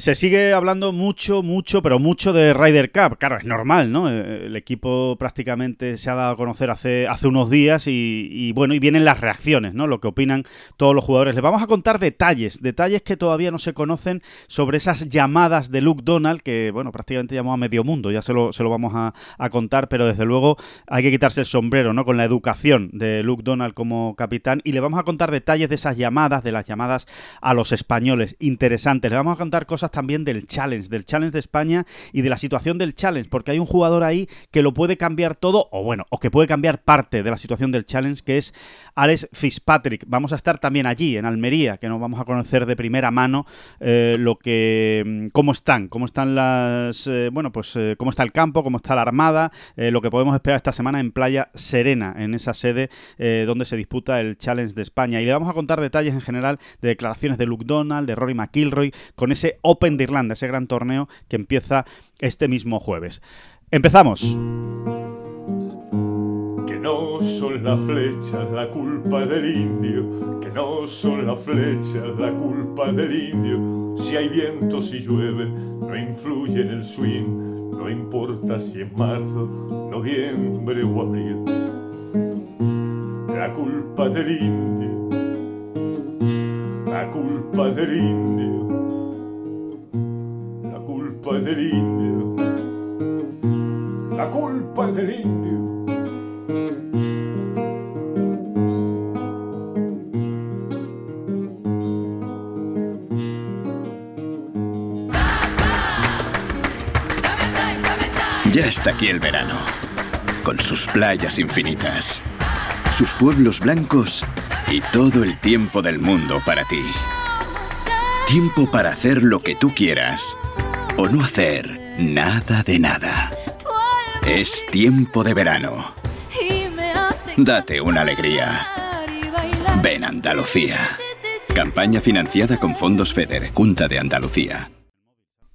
Se sigue hablando mucho, mucho, pero mucho de Ryder Cup. Claro, es normal, ¿no? Eh, el equipo prácticamente se ha dado a conocer hace, hace unos días y, bueno, y vienen las reacciones, ¿no? Lo que opinan todos los jugadores. Les vamos a contar detalles, detalles que todavía no se conocen sobre esas llamadas de Luke Donald, que, bueno, prácticamente llamó a medio mundo, ya se lo, se lo vamos a, a contar, pero desde luego hay que quitarse el sombrero, ¿no? Con la educación de Luke Donald como capitán y le vamos a contar detalles de esas llamadas, de las llamadas a los españoles, interesantes. Le vamos a contar cosas también del challenge, del challenge de España y de la situación del challenge, porque hay un jugador ahí que lo puede cambiar todo, o bueno, o que puede cambiar parte de la situación del challenge, que es Alex Fitzpatrick. Vamos a estar también allí, en Almería, que nos vamos a conocer de primera mano eh, lo que, mm, cómo están, cómo están las, eh, bueno, pues eh, cómo está el campo, cómo está la armada, lo que podemos esperar esta semana en Playa Serena, en esa sede donde se disputa el challenge de España. Y le vamos a contar detalles en general de declaraciones de Luke Donald, de Rory McIlroy, con ese Open de Irlanda, ese gran torneo que empieza este mismo jueves. Empezamos. Que no son las flechas la culpa del indio, que no son las flechas la culpa del indio. Si hay viento, si llueve, no influye en el swing, no importa si es marzo, noviembre o abril. La culpa del indio, la culpa del indio culpa es del indio. La culpa es del indio. Ya está aquí el verano, con sus playas infinitas, sus pueblos blancos y todo el tiempo del mundo para ti. Tiempo para hacer lo que tú quieras o no hacer nada de nada. Es tiempo de verano. Date una alegría. Ven Andalucía. Campaña financiada con fondos FEDER, Junta de Andalucía.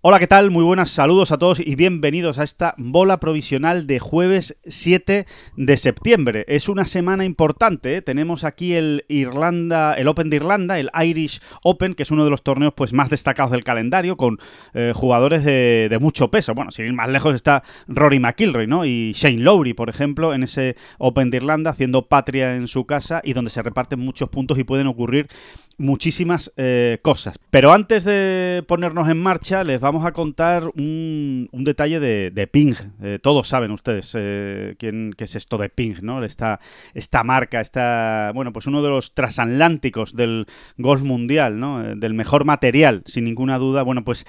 Hola, ¿qué tal? Muy buenas saludos a todos y bienvenidos a esta bola provisional de jueves 7 de septiembre. Es una semana importante, ¿eh? tenemos aquí el Irlanda, el Open de Irlanda, el Irish Open, que es uno de los torneos pues más destacados del calendario, con eh, jugadores de, mucho peso. Bueno, sin ir más lejos está Rory McIlroy, ¿no? Y Shane Lowry, por ejemplo, en ese Open de Irlanda, haciendo patria en su casa y donde se reparten muchos puntos y pueden ocurrir muchísimas eh, cosas. Pero antes de ponernos en marcha, les vamos a contar un, detalle de, Ping. Eh, todos saben ustedes eh, quién qué es esto de Ping, ¿no? Esta, esta marca, esta, bueno, pues uno de los transatlánticos del golf mundial, ¿no? del mejor material, sin ninguna duda. Bueno, pues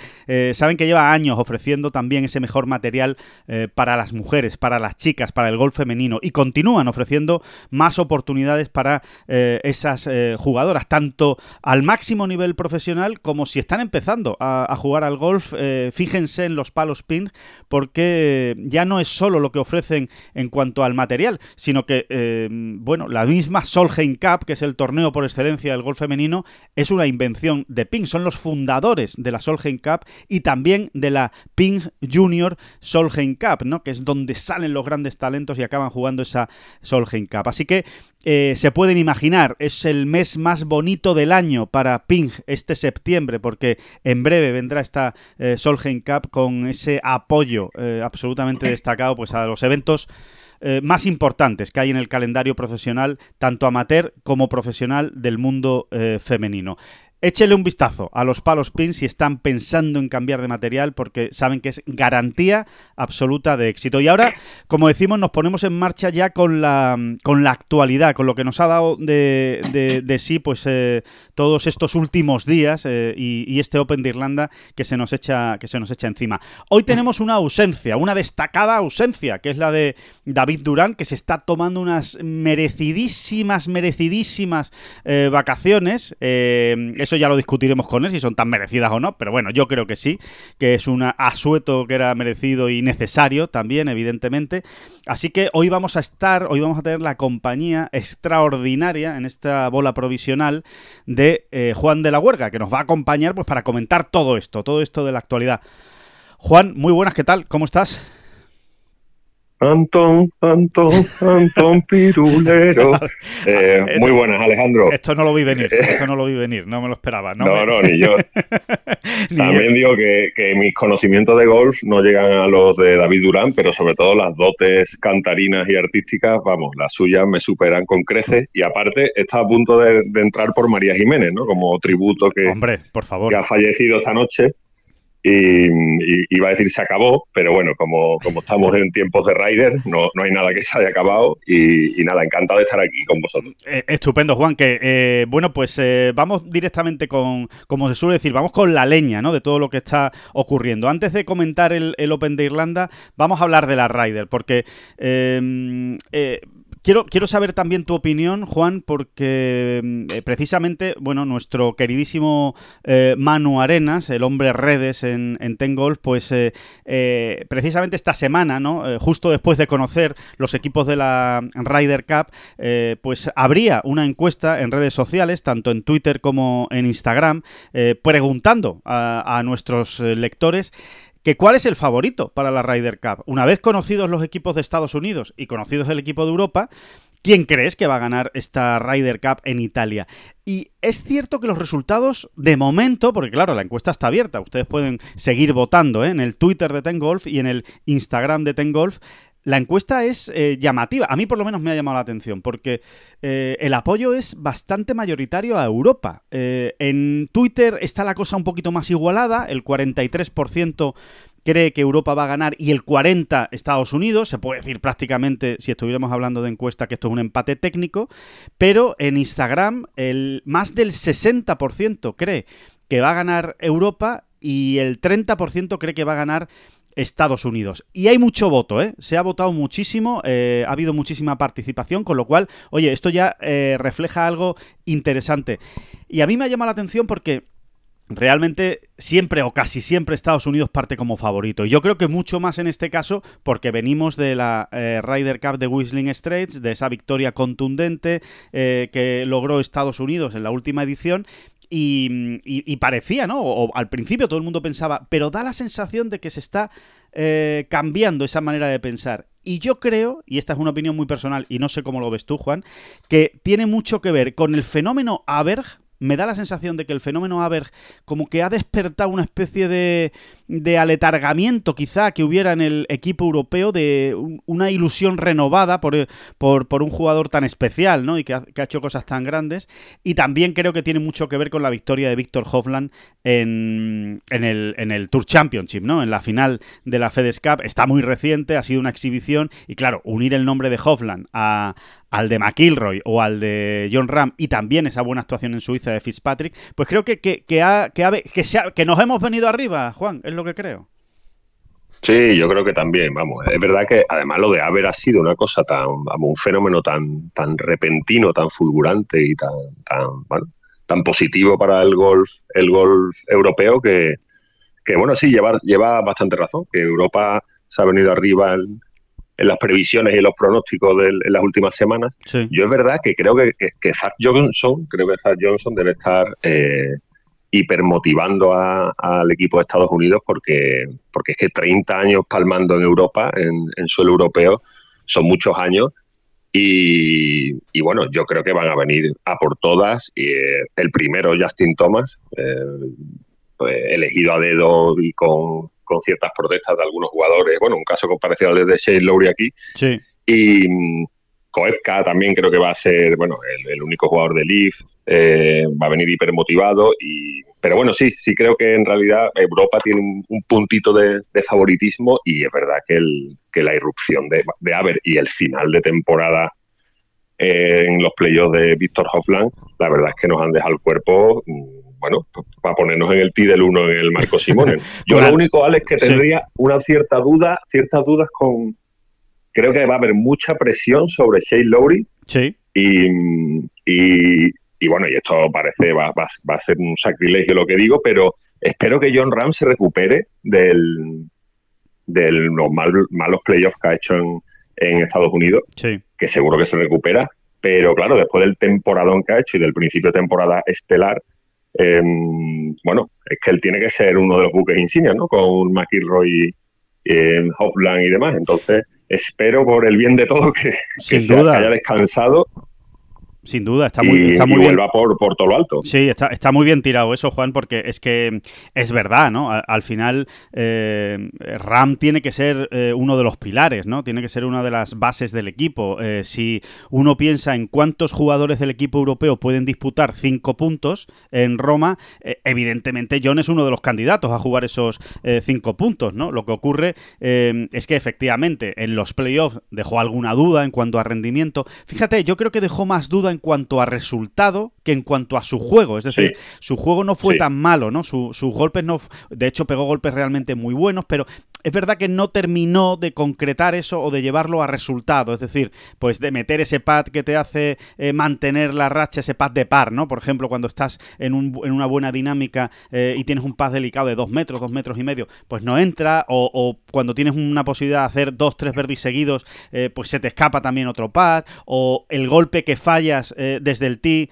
saben que lleva años ofreciendo también ese mejor material para las mujeres, para las chicas, para el golf femenino y continúan ofreciendo más oportunidades para esas jugadoras, tanto al máximo nivel profesional como si están empezando a, jugar al golf. Eh, fíjense en los palos pin porque ya no es solo lo que ofrecen en cuanto al material, sino que, eh, bueno, la misma Solheim Cup, que es el torneo por excelencia del golf femenino, es una invención de Ping. Son los fundadores de la Solheim Cup y también de la Ping Junior Solheim Cup, ¿no? Que es donde salen los grandes talentos y acaban jugando esa Solheim Cup. Así que eh, se pueden imaginar, es el mes más bonito del año para Ping este septiembre, porque en breve vendrá esta eh, Solheim Cup con ese apoyo eh, absolutamente destacado pues, a los eventos más importantes que hay en el calendario profesional, tanto amateur como profesional del mundo femenino. Échele un vistazo a los palos pins si están pensando en cambiar de material porque saben que es garantía absoluta de éxito. Y ahora, como decimos, nos ponemos en marcha ya con la, con la actualidad, con lo que nos ha dado de, de, sí pues eh, todos estos últimos días eh, y, este Open de Irlanda que se, nos echa, que se nos echa encima. Hoy tenemos una ausencia, una destacada ausencia, que es la de David Durán, que se está tomando unas merecidísimas, merecidísimas eh, vacaciones eso ya lo discutiremos con él, si son tan merecidas o no, pero bueno, yo creo que sí, que es un asueto que era merecido y necesario también, evidentemente. Así que hoy vamos a estar, hoy vamos a tener la compañía extraordinaria en esta bola provisional de eh, Juan de la Huerga, que nos va a acompañar pues para comentar todo esto, todo esto de la actualidad. Juan, muy buenas, ¿qué tal? ¿Cómo estás? Antón, Antón, Antón Pirulero. Eh, muy buenas, Alejandro. Esto no lo vi venir, esto no lo vi venir, no me lo esperaba. No, no, ni yo. También digo que, mis conocimientos de golf no llegan a los de David Durán, pero sobre todo las dotes cantarinas y artísticas, vamos, las suyas me superan con creces. Y aparte, está a punto de, entrar por María Jiménez, ¿no? Como tributo que, Hombre, por favor. que ha fallecido esta noche y, iba a decir se acabó, pero bueno, como, como estamos en tiempos de Rider, no, no hay nada que se haya acabado y, nada, encantado de estar aquí con vosotros. Eh, estupendo, Juan, que eh, bueno, pues eh, vamos directamente con, como se suele decir, vamos con la leña, ¿no? De todo lo que está ocurriendo. Antes de comentar el, el Open de Irlanda, vamos a hablar de la Ryder, porque Quiero, saber también tu opinión, Juan, porque mm, eh, precisamente, bueno, nuestro queridísimo eh, Manu Arenas, el hombre redes en, en Ten Golf, pues eh, precisamente esta semana, ¿no? justo después de conocer los equipos de la Ryder Cup, pues habría una encuesta en redes sociales, tanto en Twitter como en Instagram, preguntando a nuestros lectores que cuál es el favorito para la Ryder Cup. Una vez conocidos los equipos de Estados Unidos y conocidos el equipo de Europa, ¿quién crees que va a ganar esta Ryder Cup en Italia? Y es cierto que los resultados, de momento, porque claro, la encuesta está abierta, ustedes pueden seguir votando ¿eh? en el Twitter de Ten Golf y en el Instagram de Ten Golf, la encuesta es eh, llamativa. A mí por lo menos me ha llamado la atención porque eh, el apoyo es bastante mayoritario a Europa. Eh, en Twitter está la cosa un poquito más igualada. El 43% cree que Europa va a ganar y el 40% Estados Unidos. Se puede decir prácticamente, si estuviéramos hablando de encuesta, que esto es un empate técnico. Pero en Instagram el más del 60% cree que va a ganar Europa y el 30% cree que va a ganar Estados Unidos. Y hay mucho voto, ¿eh? Se ha votado muchísimo, eh, ha habido muchísima participación, con lo cual, oye, esto ya eh, refleja algo interesante. Y a mí me ha llamado la atención porque realmente siempre o casi siempre Estados Unidos parte como favorito. Y yo creo que mucho más en este caso porque venimos de la eh, Ryder Cup de Whistling Straits, de esa victoria contundente que logró Estados Unidos en la última edición y, parecía, ¿no? O, al principio todo el mundo pensaba, pero da la sensación de que se está eh, cambiando esa manera de pensar. Y yo creo, y esta es una opinión muy personal, y no sé cómo lo ves tú, Juan, que tiene mucho que ver con el fenómeno Aberg, me da la sensación de que el fenómeno Aberg como que ha despertado una especie de, de aletargamiento quizá que hubiera en el equipo europeo de una ilusión renovada por, por, un jugador tan especial ¿no? y que ha, hecho cosas tan grandes. Y también creo que tiene mucho que ver con la victoria de Víctor Hovland en, en, el, en el Tour Championship, ¿no? en la final de la FedEx Cup. Está muy reciente, ha sido una exhibición y claro, unir el nombre de Hovland a, al de McIlroy o al de John Ram y también esa buena actuación en Suiza de Fitzpatrick, pues creo que, que, que, ha, que, que, nos hemos venido arriba, Juan, lo que creo. Sí, yo creo que también, vamos, es verdad que además lo de haber ha sido una cosa tan, vamos, un fenómeno tan, tan repentino, tan fulgurante y tan, tan, tan positivo para el golf, el golf europeo que, que bueno, sí, lleva, lleva bastante razón, que Europa se ha venido arriba en, en las previsiones y en los pronósticos de, en las últimas semanas. Yo es verdad que creo que, que, Zach Johnson, creo que Zach Johnson debe estar eh, hipermotivando al equipo de Estados Unidos porque, porque es que 30 años palmando en Europa, en, suelo europeo, son muchos años. Y, bueno, yo creo que van a venir a por todas. Y, eh, el primero, Justin Thomas, eh, pues, elegido a dedo y con con ciertas protestas de algunos jugadores. Bueno, un caso parecido al de Shane Lowry aquí. Sí. Y mm, Koepka también creo que va a ser, bueno, el, único jugador de Leaf. Eh, va a venir hipermotivado. Y, pero bueno, sí, sí creo que en realidad Europa tiene un, puntito de, favoritismo y es verdad que, el, que la irrupción de, de Aver y el final de temporada en los playoffs de Víctor Hoffland, la verdad es que nos han dejado el cuerpo mm, bueno, para ponernos en el T del 1 en el Marco Simone. Yo lo único, Alex, que tendría una cierta duda, ciertas dudas con... Creo que va a haber mucha presión sobre Shane Lowry. Sí. Y, y, bueno, y esto parece, va, va, a ser un sacrilegio lo que digo, pero espero que John Ram se recupere del, de los malos playoffs que ha hecho en, en Estados Unidos. Sí. Que seguro que se recupera. Pero claro, después del temporadón que ha hecho y del principio de temporada estelar, Em, bueno, es que él tiene que ser uno de los buques insignias, ¿no? Con McIlroy, eh, Hofland y demás. Entonces, espero por el bien de todo que, que haya descansado sin duda, está muy, está muy y vuelva por, por todo lo alto. Sí, está, está muy bien tirado eso, Juan, porque es que es verdad, ¿no? Al, final, eh, Ram tiene que ser eh, uno de los pilares, ¿no? Tiene que ser una de las bases del equipo. Eh, si uno piensa en cuántos jugadores del equipo europeo pueden disputar cinco puntos en Roma, evidentemente John es uno de los candidatos a jugar esos cinco puntos, ¿no? Lo que ocurre es que efectivamente en los playoffs dejó alguna duda en cuanto a rendimiento. Fíjate, yo creo que dejó más duda en en cuanto a resultado que en cuanto a su juego. Es decir, su juego no fue tan malo, ¿no? sus golpes no. De hecho, pegó golpes realmente muy buenos, pero es verdad que no terminó de concretar eso o de llevarlo a resultado, es decir, pues de meter ese pad que te hace eh, mantener la racha, ese pad de par, ¿no? Por ejemplo, cuando estás en, una buena dinámica eh, y tienes un pad delicado de dos metros, dos metros y medio, pues no entra, o, cuando tienes una posibilidad de hacer dos, tres verdes seguidos, eh, pues se te escapa también otro pad, o el golpe que fallas desde el tee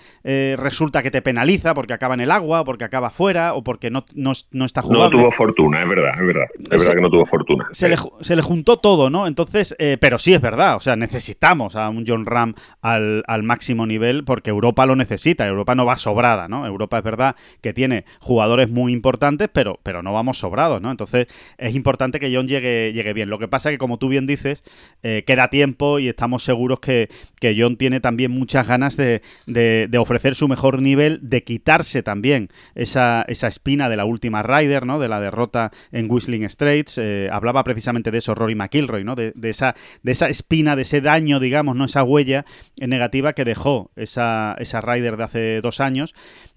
resulta que te penaliza porque acaba en el agua, porque acaba fuera, o porque no, no, está jugando. No tuvo fortuna, es verdad, es verdad. Es verdad que no tuvo fortuna. Se, le, se le, juntó todo, ¿no? Entonces, eh, pero sí es verdad, o sea, necesitamos a un John Ram al, máximo nivel porque Europa lo necesita, Europa no va sobrada, ¿no? Europa es verdad que tiene jugadores muy importantes, pero, pero no vamos sobrados, ¿no? Entonces, es importante que John llegue, llegue bien. Lo que pasa es que, como tú bien dices, eh, queda tiempo y estamos seguros que, que John tiene también muchas ganas de, de, ofrecer su mejor nivel, de quitarse también esa, esa espina de la última Rider, ¿no? De la derrota en Whistling Straits. Eh, eh, hablaba precisamente de eso Rory McIlroy, ¿no? De, esa, de esa espina, de ese daño, digamos, ¿no? Esa huella negativa que dejó esa, esa Ryder de hace dos años.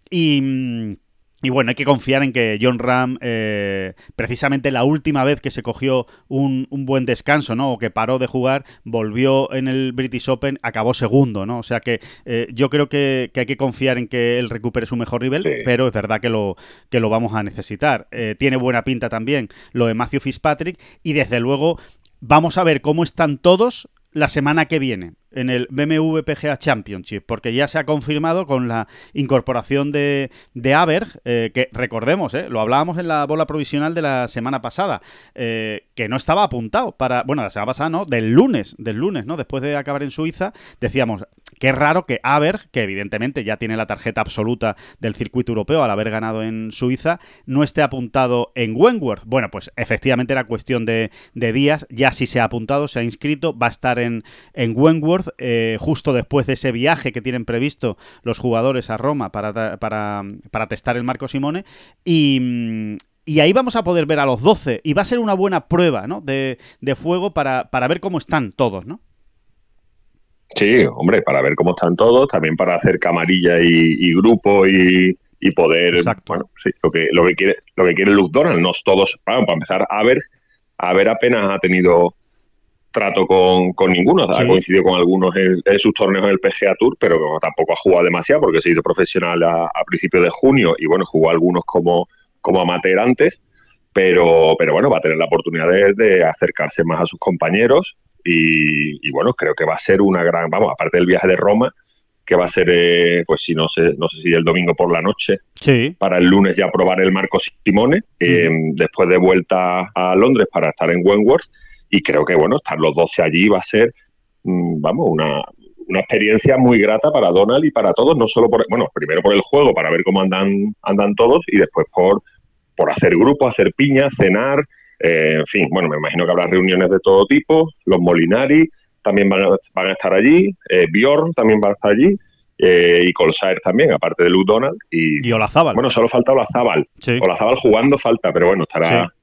Y... Y bueno, hay que confiar en que John Ram, eh, precisamente la última vez que se cogió un, buen descanso, ¿no? O que paró de jugar, volvió en el British Open, acabó segundo, ¿no? O sea que eh, yo creo que, hay que confiar en que él recupere su mejor nivel, pero es verdad que lo, que lo vamos a necesitar. Eh, tiene buena pinta también lo de Matthew Fitzpatrick y desde luego vamos a ver cómo están todos la semana que viene en el BMW PGA Championship, porque ya se ha confirmado con la incorporación de, de Aberg, eh, que recordemos, eh, lo hablábamos en la bola provisional de la semana pasada, eh, que no estaba apuntado para, bueno, la semana pasada no, del lunes, del lunes, ¿no? Después de acabar en Suiza, decíamos, qué raro que Aberg, que evidentemente ya tiene la tarjeta absoluta del circuito europeo al haber ganado en Suiza, no esté apuntado en Wentworth. Bueno, pues efectivamente era cuestión de, días, ya sí se ha apuntado, se ha inscrito, va a estar en, en Wentworth, eh, justo después de ese viaje que tienen previsto los jugadores a Roma para, para, para testar el Marco Simone. Y, y ahí vamos a poder ver a los 12 y va a ser una buena prueba ¿no? de, fuego para, para, ver cómo están todos, ¿no? Sí, hombre, para ver cómo están todos, también para hacer camarilla y, grupo y, poder, bueno, sí, lo que, lo que quiere, lo que quiere Luke Donald, no todos, para empezar, a ver, a ver apenas ha tenido trato con, con ninguno. Ha coincidido con algunos en, sus torneos en el PGA Tour, pero tampoco ha jugado demasiado porque se hizo profesional a, principios de junio y bueno, jugó algunos como, como amateur antes. Pero, pero bueno, va a tener la oportunidad de, acercarse más a sus compañeros y, bueno, creo que va a ser una gran, vamos, aparte del viaje de Roma, que va a ser, eh, pues si no sé, no sé si el domingo por la noche, sí. para el lunes ya probar el Marco Simone, eh, después de vuelta a Londres para estar en Wentworth y creo que, bueno, estar los 12 allí va a ser, mm, vamos, una, una experiencia muy grata para Donald y para todos, no solo por, bueno, primero por el juego, para ver cómo andan, andan todos, y después por, por hacer grupos, hacer piñas, cenar, eh, en fin, bueno, me imagino que habrá reuniones de todo tipo, los Molinari también van a, van a estar allí, eh, Bjorn también va a estar allí, eh, y Colsaer también, aparte de Luke Donald. Y, y Olazábal. Bueno, solo falta Olazábal. Sí. Olazábal jugando falta, pero bueno, estará,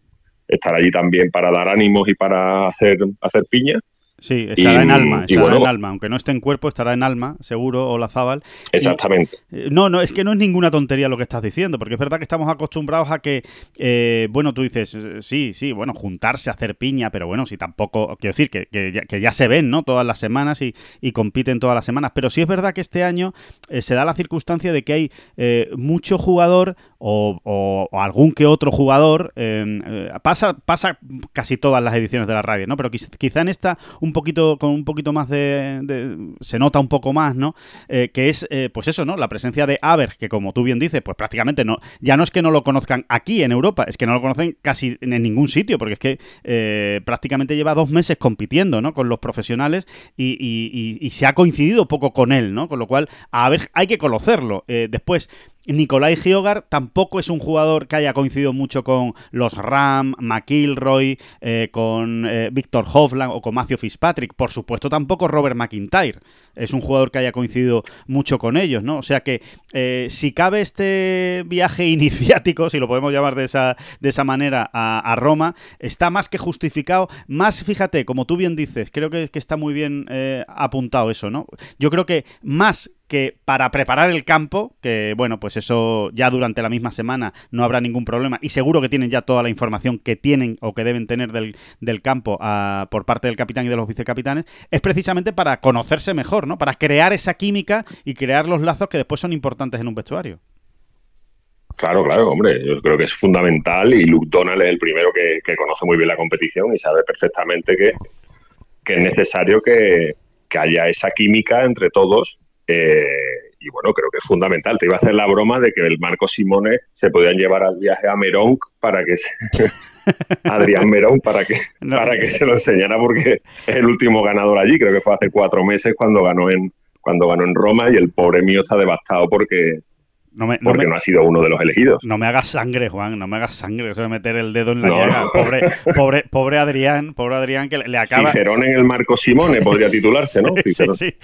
estar allí también para dar ánimos y para hacer, hacer piña. Sí, estará en alma, estará en alma, aunque no esté en cuerpo, estará en alma, seguro, o la Zabal. Exactamente. Eh, no, no, es que no es ninguna tontería lo que estás diciendo, porque es verdad que estamos acostumbrados a que, eh, bueno, tú dices, eh, sí, sí, bueno, juntarse, hacer piña, pero bueno, si tampoco, quiero decir, que, que, ya, se ven, ¿no? Todas las semanas y, y, compiten todas las semanas, pero sí es verdad que este año se da la circunstancia de que hay mucho jugador o, algún que otro jugador, em, eh, pasa, pasa casi todas las ediciones de la radio, ¿no? Pero quizá en esta un poquito, con un poquito más de, se nota un poco más, ¿no? Eh, que es, eh, pues eso, ¿no? La presencia de Aberg, que como tú bien dices, pues prácticamente no, ya no es que no lo conozcan aquí en Europa, es que no lo conocen casi en ningún sitio, porque es que prácticamente lleva dos meses compitiendo, ¿no? Con los profesionales y, y, se ha coincidido poco con él, ¿no? Con lo cual, a ver, hay que conocerlo. después, Nicolai Giogar tampoco es un jugador que haya coincidido mucho con los Ram, McIlroy, eh, con eh, Víctor Hovland o con Matthew Fitzpatrick. Por supuesto, tampoco Robert McIntyre. Es un jugador que haya coincidido mucho con ellos, ¿no? O sea que eh, si cabe este viaje iniciático, si lo podemos llamar de esa, de esa manera, a, Roma, está más que justificado. Más, fíjate, como tú bien dices, creo que, que está muy bien apuntado eso, ¿no? Yo creo que más que para preparar el campo, que bueno, pues eso ya durante la misma semana no habrá ningún problema y seguro que tienen ya toda la información que tienen o que deben tener del, del campo ah, por parte del capitán y de los vicecapitanes, es precisamente para conocerse mejor, ¿no? Para crear esa química y crear los lazos que después son importantes en un vestuario. Claro, claro, hombre, yo creo que es fundamental y Luke Donald es el primero que, conoce muy bien la competición y sabe perfectamente que, que es necesario que, que haya esa química entre todos eh, y bueno, creo que es fundamental. Te iba a hacer la broma de que el Marco Simone se podían llevar al viaje a Merón para que se... Adrián Merón para que para que se lo enseñara porque es el último ganador allí creo que fue hace cuatro meses cuando ganó en cuando ganó en Roma y el pobre mío está devastado porque no me, porque no ha sido uno de los elegidos. No me hagas sangre, Juan, no me hagas sangre. Eso de meter el dedo en la llaga. Pobre, pobre, pobre Adrián, pobre Adrián que le acaba. Cicerón en el Marco Simone podría titularse, ¿no? Sí, sí,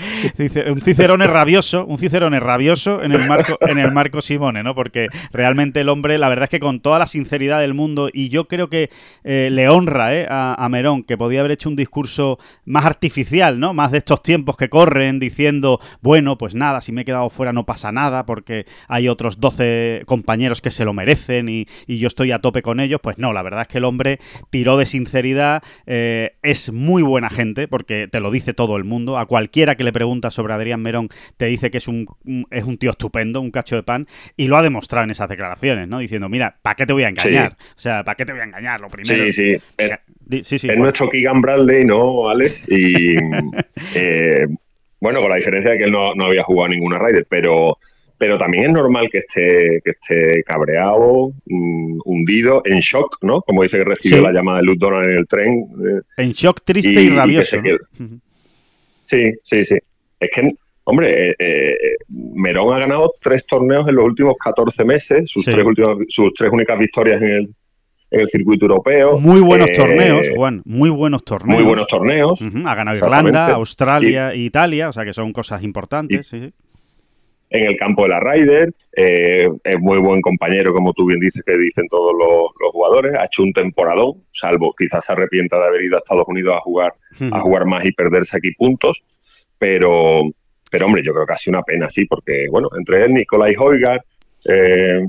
Un Cicerone rabioso, un Cicerone rabioso en el Marco, en el Marco Simone, ¿no? Porque realmente el hombre, la verdad es que con toda la sinceridad del mundo, y yo creo que eh, le honra eh, a, a, Merón, que podía haber hecho un discurso más artificial, ¿no? Más de estos tiempos que corren, diciendo, bueno, pues nada, si me he quedado fuera no pasa nada, porque hay hay otros 12 compañeros que se lo merecen y, yo estoy a tope con ellos, pues no, la verdad es que el hombre tiró de sinceridad, eh, es muy buena gente, porque te lo dice todo el mundo, a cualquiera que le pregunta sobre Adrián Merón te dice que es un, es un tío estupendo, un cacho de pan, y lo ha demostrado en esas declaraciones, ¿no? Diciendo, mira, ¿para qué te voy a engañar? O sea, ¿para qué te voy a engañar? Lo primero... Sí, sí. Es, nuestro Keegan Bradley, ¿no, Alex? Y... Eh, bueno, con la diferencia de que él no, no había jugado ninguna Raider, pero pero también es normal que esté, que esté cabreado, mm, hundido, en shock, ¿no? Como dice que recibió la llamada de Luke Donald en el tren. Eh, en shock, triste y, rabioso. Sí, sí, sí. Es que, hombre, eh, eh, Merón ha ganado tres torneos en los últimos 14 meses, sus, tres, últimos, sus tres únicas victorias en el, en el circuito europeo. Muy buenos torneos, Juan, muy buenos torneos. Muy buenos torneos. Ha ganado Irlanda, Australia e Italia, o sea que son cosas importantes. sí en el campo de la Ryder, eh, es muy buen compañero, como tú bien dices, que dicen todos los, jugadores, ha hecho un temporadón, salvo quizás se arrepienta de haber ido a Estados Unidos a jugar, a jugar más y perderse aquí puntos, pero, pero hombre, yo creo que ha sido una pena, sí, porque, bueno, entre él, Nicolai Hoygaard, eh,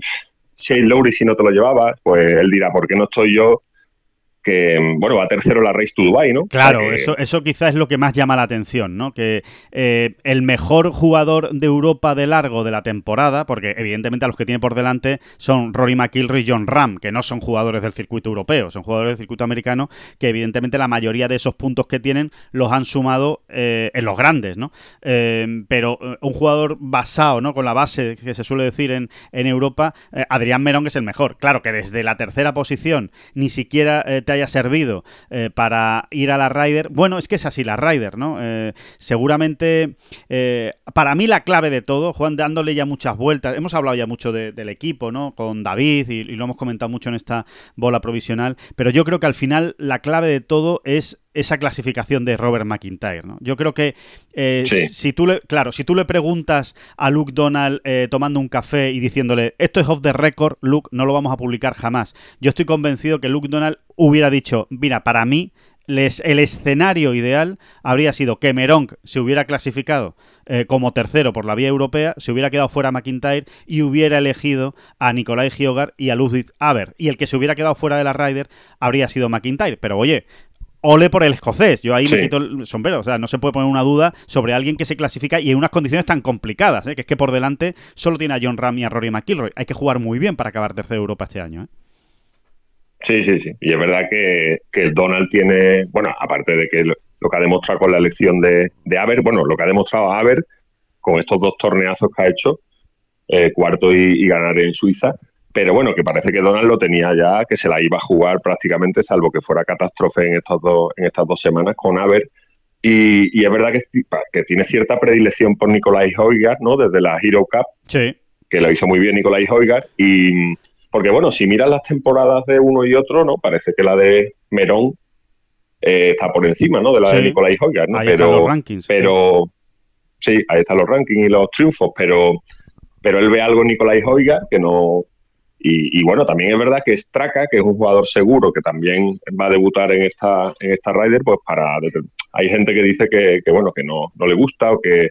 Shane Lowry, si no te lo llevabas, pues él dirá, ¿por qué no estoy yo que, bueno, va tercero la Race to Dubai, ¿no? Claro, eso, eso quizás es lo que más llama la atención, ¿no? Que eh, el mejor jugador de Europa de largo de la temporada, porque evidentemente a los que tiene por delante son Rory McIlroy y John Ram, que no son jugadores del circuito europeo, son jugadores del circuito americano, que evidentemente la mayoría de esos puntos que tienen los han sumado eh, en los grandes, ¿no? Eh, pero un jugador basado, ¿no? Con la base que se suele decir en, en Europa, Adrián Merón es el mejor. Claro que desde la tercera posición ni siquiera haya servido eh, para ir a la Ryder. Bueno, es que es así la Ryder, ¿no? Eh, seguramente, eh, para mí la clave de todo, Juan, dándole ya muchas vueltas, hemos hablado ya mucho del equipo, ¿no? Con David y, lo hemos comentado mucho en esta bola provisional, pero yo creo que al final la clave de todo es esa clasificación de Robert McIntyre. ¿no? Yo creo que si tú le, claro, si tú le preguntas a Luke Donald tomando un café y diciéndole esto es off the record, Luke, no lo vamos a publicar jamás. Yo estoy convencido que Luke Donald hubiera dicho, mira, para mí les, el escenario ideal habría sido que Meronk se hubiera clasificado eh, como tercero por la vía europea, se hubiera quedado fuera McIntyre y hubiera elegido a Nicolai Giogar y a Ludwig Aber. Y el que se hubiera quedado fuera de la Ryder habría sido McIntyre. Pero oye, ole por el escocés. Yo ahí me quito el sombrero. O sea, no se puede poner una duda sobre alguien que se clasifica y en unas condiciones tan complicadas, ¿eh? que es que por delante solo tiene a John Ram y a Rory McIlroy. Hay que jugar muy bien para acabar tercero de Europa este año. ¿eh? Sí, sí, sí. Y es verdad que, que Donald tiene, bueno, aparte de que lo, que ha demostrado con la elección de, de Aver, bueno, lo que ha demostrado Aver con estos dos torneazos que ha hecho, eh, cuarto y, ganar en Suiza, pero bueno, que parece que Donald lo tenía ya, que se la iba a jugar prácticamente, salvo que fuera catástrofe en, estos dos, en estas dos semanas con Aver. Y, es verdad que, que, tiene cierta predilección por Nicolai Hoygaard, ¿no? Desde la Hero Cup, sí. que lo hizo muy bien Nicolai Hoygaard. Y porque, bueno, si miras las temporadas de uno y otro, ¿no? Parece que la de Merón eh, está por encima, ¿no? De la de Nicolai Hoygaard, ¿no? Ahí pero, están los rankings. Pero, sí. ahí están los rankings y los triunfos, pero, pero él ve algo en Nicolai Hoygaard que no, y, bueno, también es verdad que Straka, que es un jugador seguro que también va a debutar en esta, en esta Ryder, pues para hay gente que dice que, bueno, que no, no le gusta o que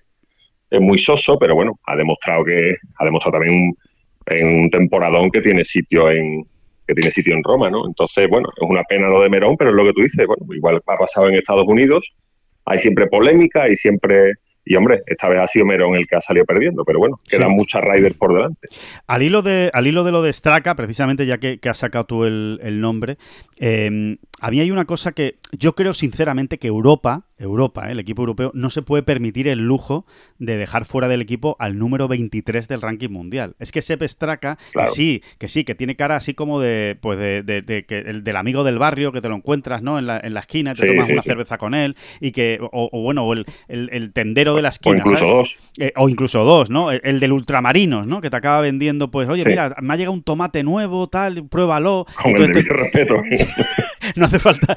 es muy soso, pero bueno, ha demostrado que, ha demostrado también un, en un temporadón que tiene sitio en que tiene sitio en Roma, ¿no? Entonces, bueno, es una pena lo de Merón, pero es lo que tú dices, bueno, igual ha pasado en Estados Unidos, hay siempre polémica, hay siempre y hombre, esta vez ha sido Merón el que ha salido perdiendo, pero bueno, quedan muchas riders por delante. Al hilo de, al hilo de lo de Straka, precisamente ya que, has sacado tú el, nombre, eh, a mí hay una cosa que yo creo sinceramente que Europa, Europa, ¿eh? el equipo europeo, no se puede permitir el lujo de dejar fuera del equipo al número 23 del ranking mundial. Es que Sepp Straka, que sí, que sí, que tiene cara así como de, pues de, de, que el, del amigo del barrio que te lo encuentras, ¿no? En la, en la esquina, te tomas una cerveza con él y que, o, bueno, o el, el, tendero de la esquina. O incluso dos. Eh, o incluso dos, ¿no? El, del ultramarinos, ¿no? Que te acaba vendiendo, pues, oye, mira, me ha llegado un tomate nuevo, tal, pruébalo. Con el respeto. no hace falta,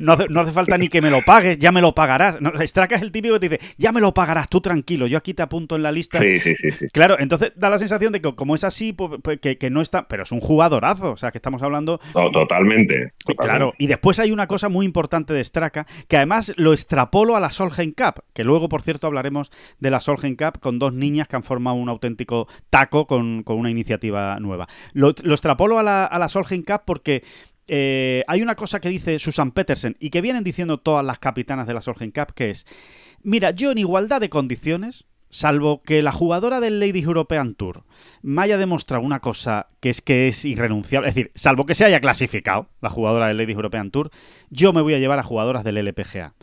no, hace, falta ni que me lo pagues, ya me lo pagarás. No, Straka es el típico que te dice, ya me lo pagarás, tú tranquilo, yo aquí te apunto en la lista. Sí, sí, sí. sí. Claro, entonces da la sensación de que como es así, pues, pues, que, no está, pero es un jugadorazo, o sea, que estamos hablando... totalmente, Claro, y después hay una cosa muy importante de Straka, que además lo extrapolo a la Solheim Cup, que luego, por cierto, hablaremos de la Solheim Cup con dos niñas que han formado un auténtico taco con, una iniciativa nueva. Lo, extrapolo a la, a la Solheim Cup porque eh, hay una cosa que dice Susan Petersen y que vienen diciendo todas las capitanas de la Solheim Cup, que es, mira, yo en igualdad de condiciones, salvo que la jugadora del Ladies European Tour me haya demostrado una cosa que es que es irrenunciable, es decir, salvo que se haya clasificado la jugadora del Ladies European Tour, yo me voy a llevar a jugadoras del LPGA.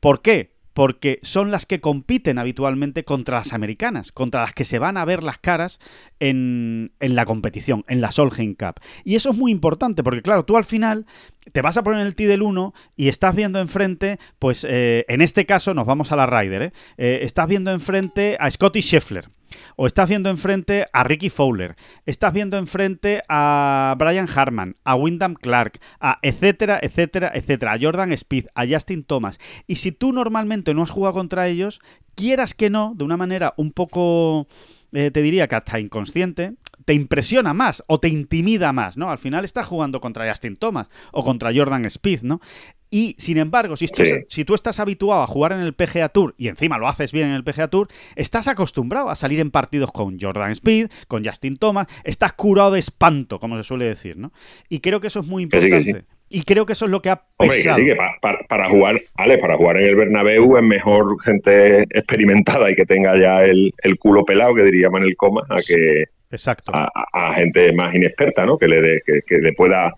¿Por qué? Porque son las que compiten habitualmente contra las americanas, contra las que se van a ver las caras en, la competición, en la Solheim Cup. Y eso es muy importante, porque claro, tú al final te vas a poner el T del 1 y estás viendo enfrente, pues eh, en este caso nos vamos a la Ryder, ¿eh? Eh, estás viendo enfrente a Scotty Scheffler. O estás viendo enfrente a Ricky Fowler, estás viendo enfrente a Brian Harman, a Wyndham Clark, a etcétera, etcétera, etcétera, a Jordan Speed, a Justin Thomas. Y si tú normalmente no has jugado contra ellos, quieras que no, de una manera un poco, te diría que hasta inconsciente, te impresiona más o te intimida más, ¿no? Al final estás jugando contra Justin Thomas o contra Jordan Speed, ¿no? Y sin embargo, si tú, si tú, estás habituado a jugar en el PGA Tour y encima lo haces bien en el PGA Tour, estás acostumbrado a salir en partidos con Jordan Speed, con Justin Thomas, estás curado de espanto, como se suele decir, ¿no? Y creo que eso es muy importante. Y creo que eso es lo que ha pesado. Hombre, que para, para, jugar, Ale, para jugar en el Bernabéu es mejor gente experimentada y que tenga ya el, el culo pelado, que diría Manel Coma, a que Exacto. A, gente más inexperta, ¿no? Que le, que, que le pueda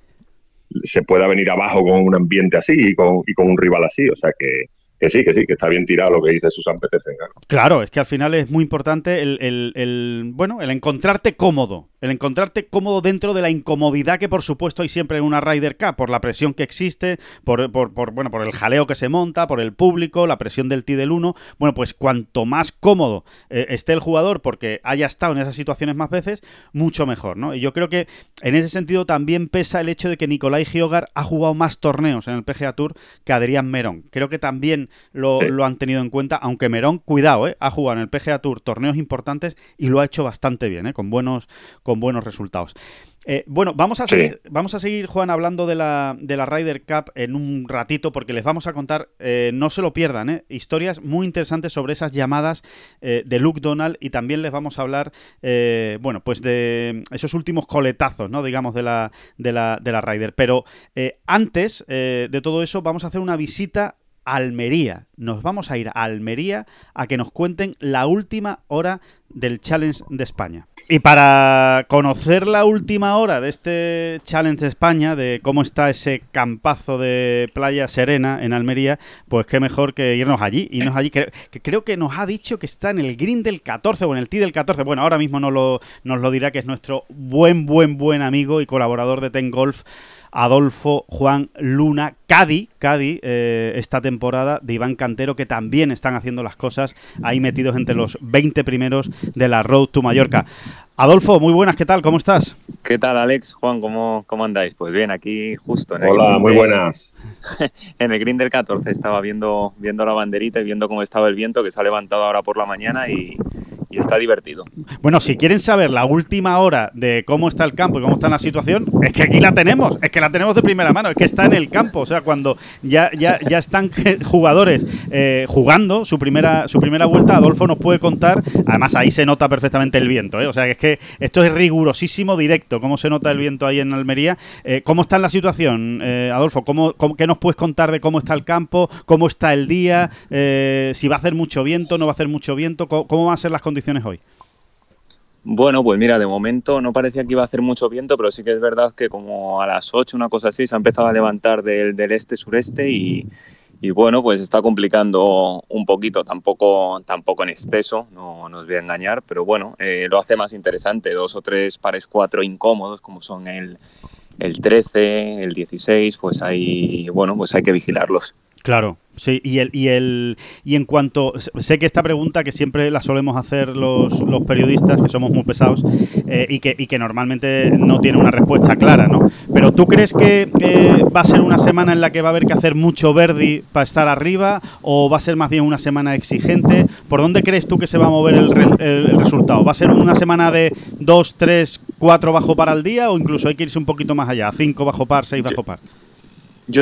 se pueda venir abajo con un ambiente así y con, y con un rival así. O sea que, que sí, que sí, que está bien tirado lo que dice Susan Petersen. Claro, es que al final es muy importante el, el, el, bueno, el encontrarte cómodo el encontrarte cómodo dentro de la incomodidad que por supuesto hay siempre en una Ryder Cup, por la presión que existe, por, por, bueno, por el jaleo que se monta, por el público, la presión del T del 1. Bueno, pues cuanto más cómodo eh, esté el jugador porque haya estado en esas situaciones más veces, mucho mejor, ¿no? Y yo creo que en ese sentido también pesa el hecho de que Nicolai Giogar ha jugado más torneos en el PGA Tour que Adrián Merón. Creo que también lo, han tenido en cuenta, aunque Merón, cuidado, ¿eh? ha jugado en el PGA Tour torneos importantes y lo ha hecho bastante bien, ¿eh? con, buenos, con buenos resultados. Eh, bueno, vamos a seguir, vamos a seguir, Juan, hablando de la, de la Ryder Cup en un ratito, porque les vamos a contar, eh, no se lo pierdan, eh, historias muy interesantes sobre esas llamadas de Luke Donald y también les vamos a hablar, bueno, pues de esos últimos coletazos, ¿no? Digamos, de la, de la, de la Ryder. Pero antes de todo eso, vamos a hacer una visita a Almería. Nos vamos a ir a Almería a que nos cuenten la última hora del Challenge de España. Y para conocer la última hora de este Challenge de España, de cómo está ese campazo de Playa Serena en Almería, pues qué mejor que irnos allí. Irnos allí, que, creo que nos ha dicho que está en el Green del 14 o en el T del 14. Bueno, ahora mismo nos lo, nos lo dirá que es nuestro buen, buen, buen amigo y colaborador de Ten Golf. Adolfo Juan Luna, Cadi, Cadi, eh, esta temporada de Iván Cantero, que también están haciendo las cosas ahí metidos entre los 20 primeros de la Road to Mallorca. Adolfo, muy buenas, ¿qué tal? ¿Cómo estás? ¿Qué tal, Alex? Juan, ¿cómo, cómo andáis? Pues bien, aquí justo en el Hola, muy buenas. en el Green del 14 estaba viendo, viendo la banderita y viendo cómo estaba el viento que se ha levantado ahora por la mañana y, y está divertido. Bueno, si quieren saber la última hora de cómo está el campo y cómo está la situación, es que aquí la tenemos, es que la tenemos de primera mano, es que está en el campo, o sea, cuando ya, ya, ya están jugadores eh, jugando su primera, su primera vuelta, Adolfo nos puede contar, además ahí se nota perfectamente el viento, ¿eh? o sea, es que esto es rigurosísimo directo, cómo se nota el viento ahí en Almería. Eh, ¿Cómo está la situación, Adolfo? ¿Cómo, qué nos puedes contar de cómo está el campo, cómo está el día, si va a hacer mucho viento, no va a hacer mucho viento, cómo, cómo van a ser las condiciones hoy? Bueno, pues mira, de momento no parecía que iba a hacer mucho viento, pero sí que es verdad que como a las 8, una cosa así, se ha empezado a levantar del, este-sureste y, bueno, pues está complicando un poquito, tampoco, tampoco en exceso, no, nos voy a engañar, pero bueno, eh, lo hace más interesante, dos o tres pares cuatro incómodos como son el, el 13, el 16, pues hay, bueno, pues hay que vigilarlos. Claro, sí, y el, y el y en cuanto sé que esta pregunta que siempre la solemos hacer los, los periodistas, que somos muy pesados, eh, y, que, y que normalmente no tiene una respuesta clara, ¿no? Pero ¿tú crees que va a ser una semana en la que va a haber que hacer mucho Verdi para estar arriba? ¿O va a ser más bien una semana exigente? ¿Por dónde crees tú que se va a mover el, el, resultado? ¿Va a ser una semana de 2, 3, 4 bajo par al día? ¿O incluso hay que irse un poquito más allá? 5 bajo par, 6 bajo par. Yo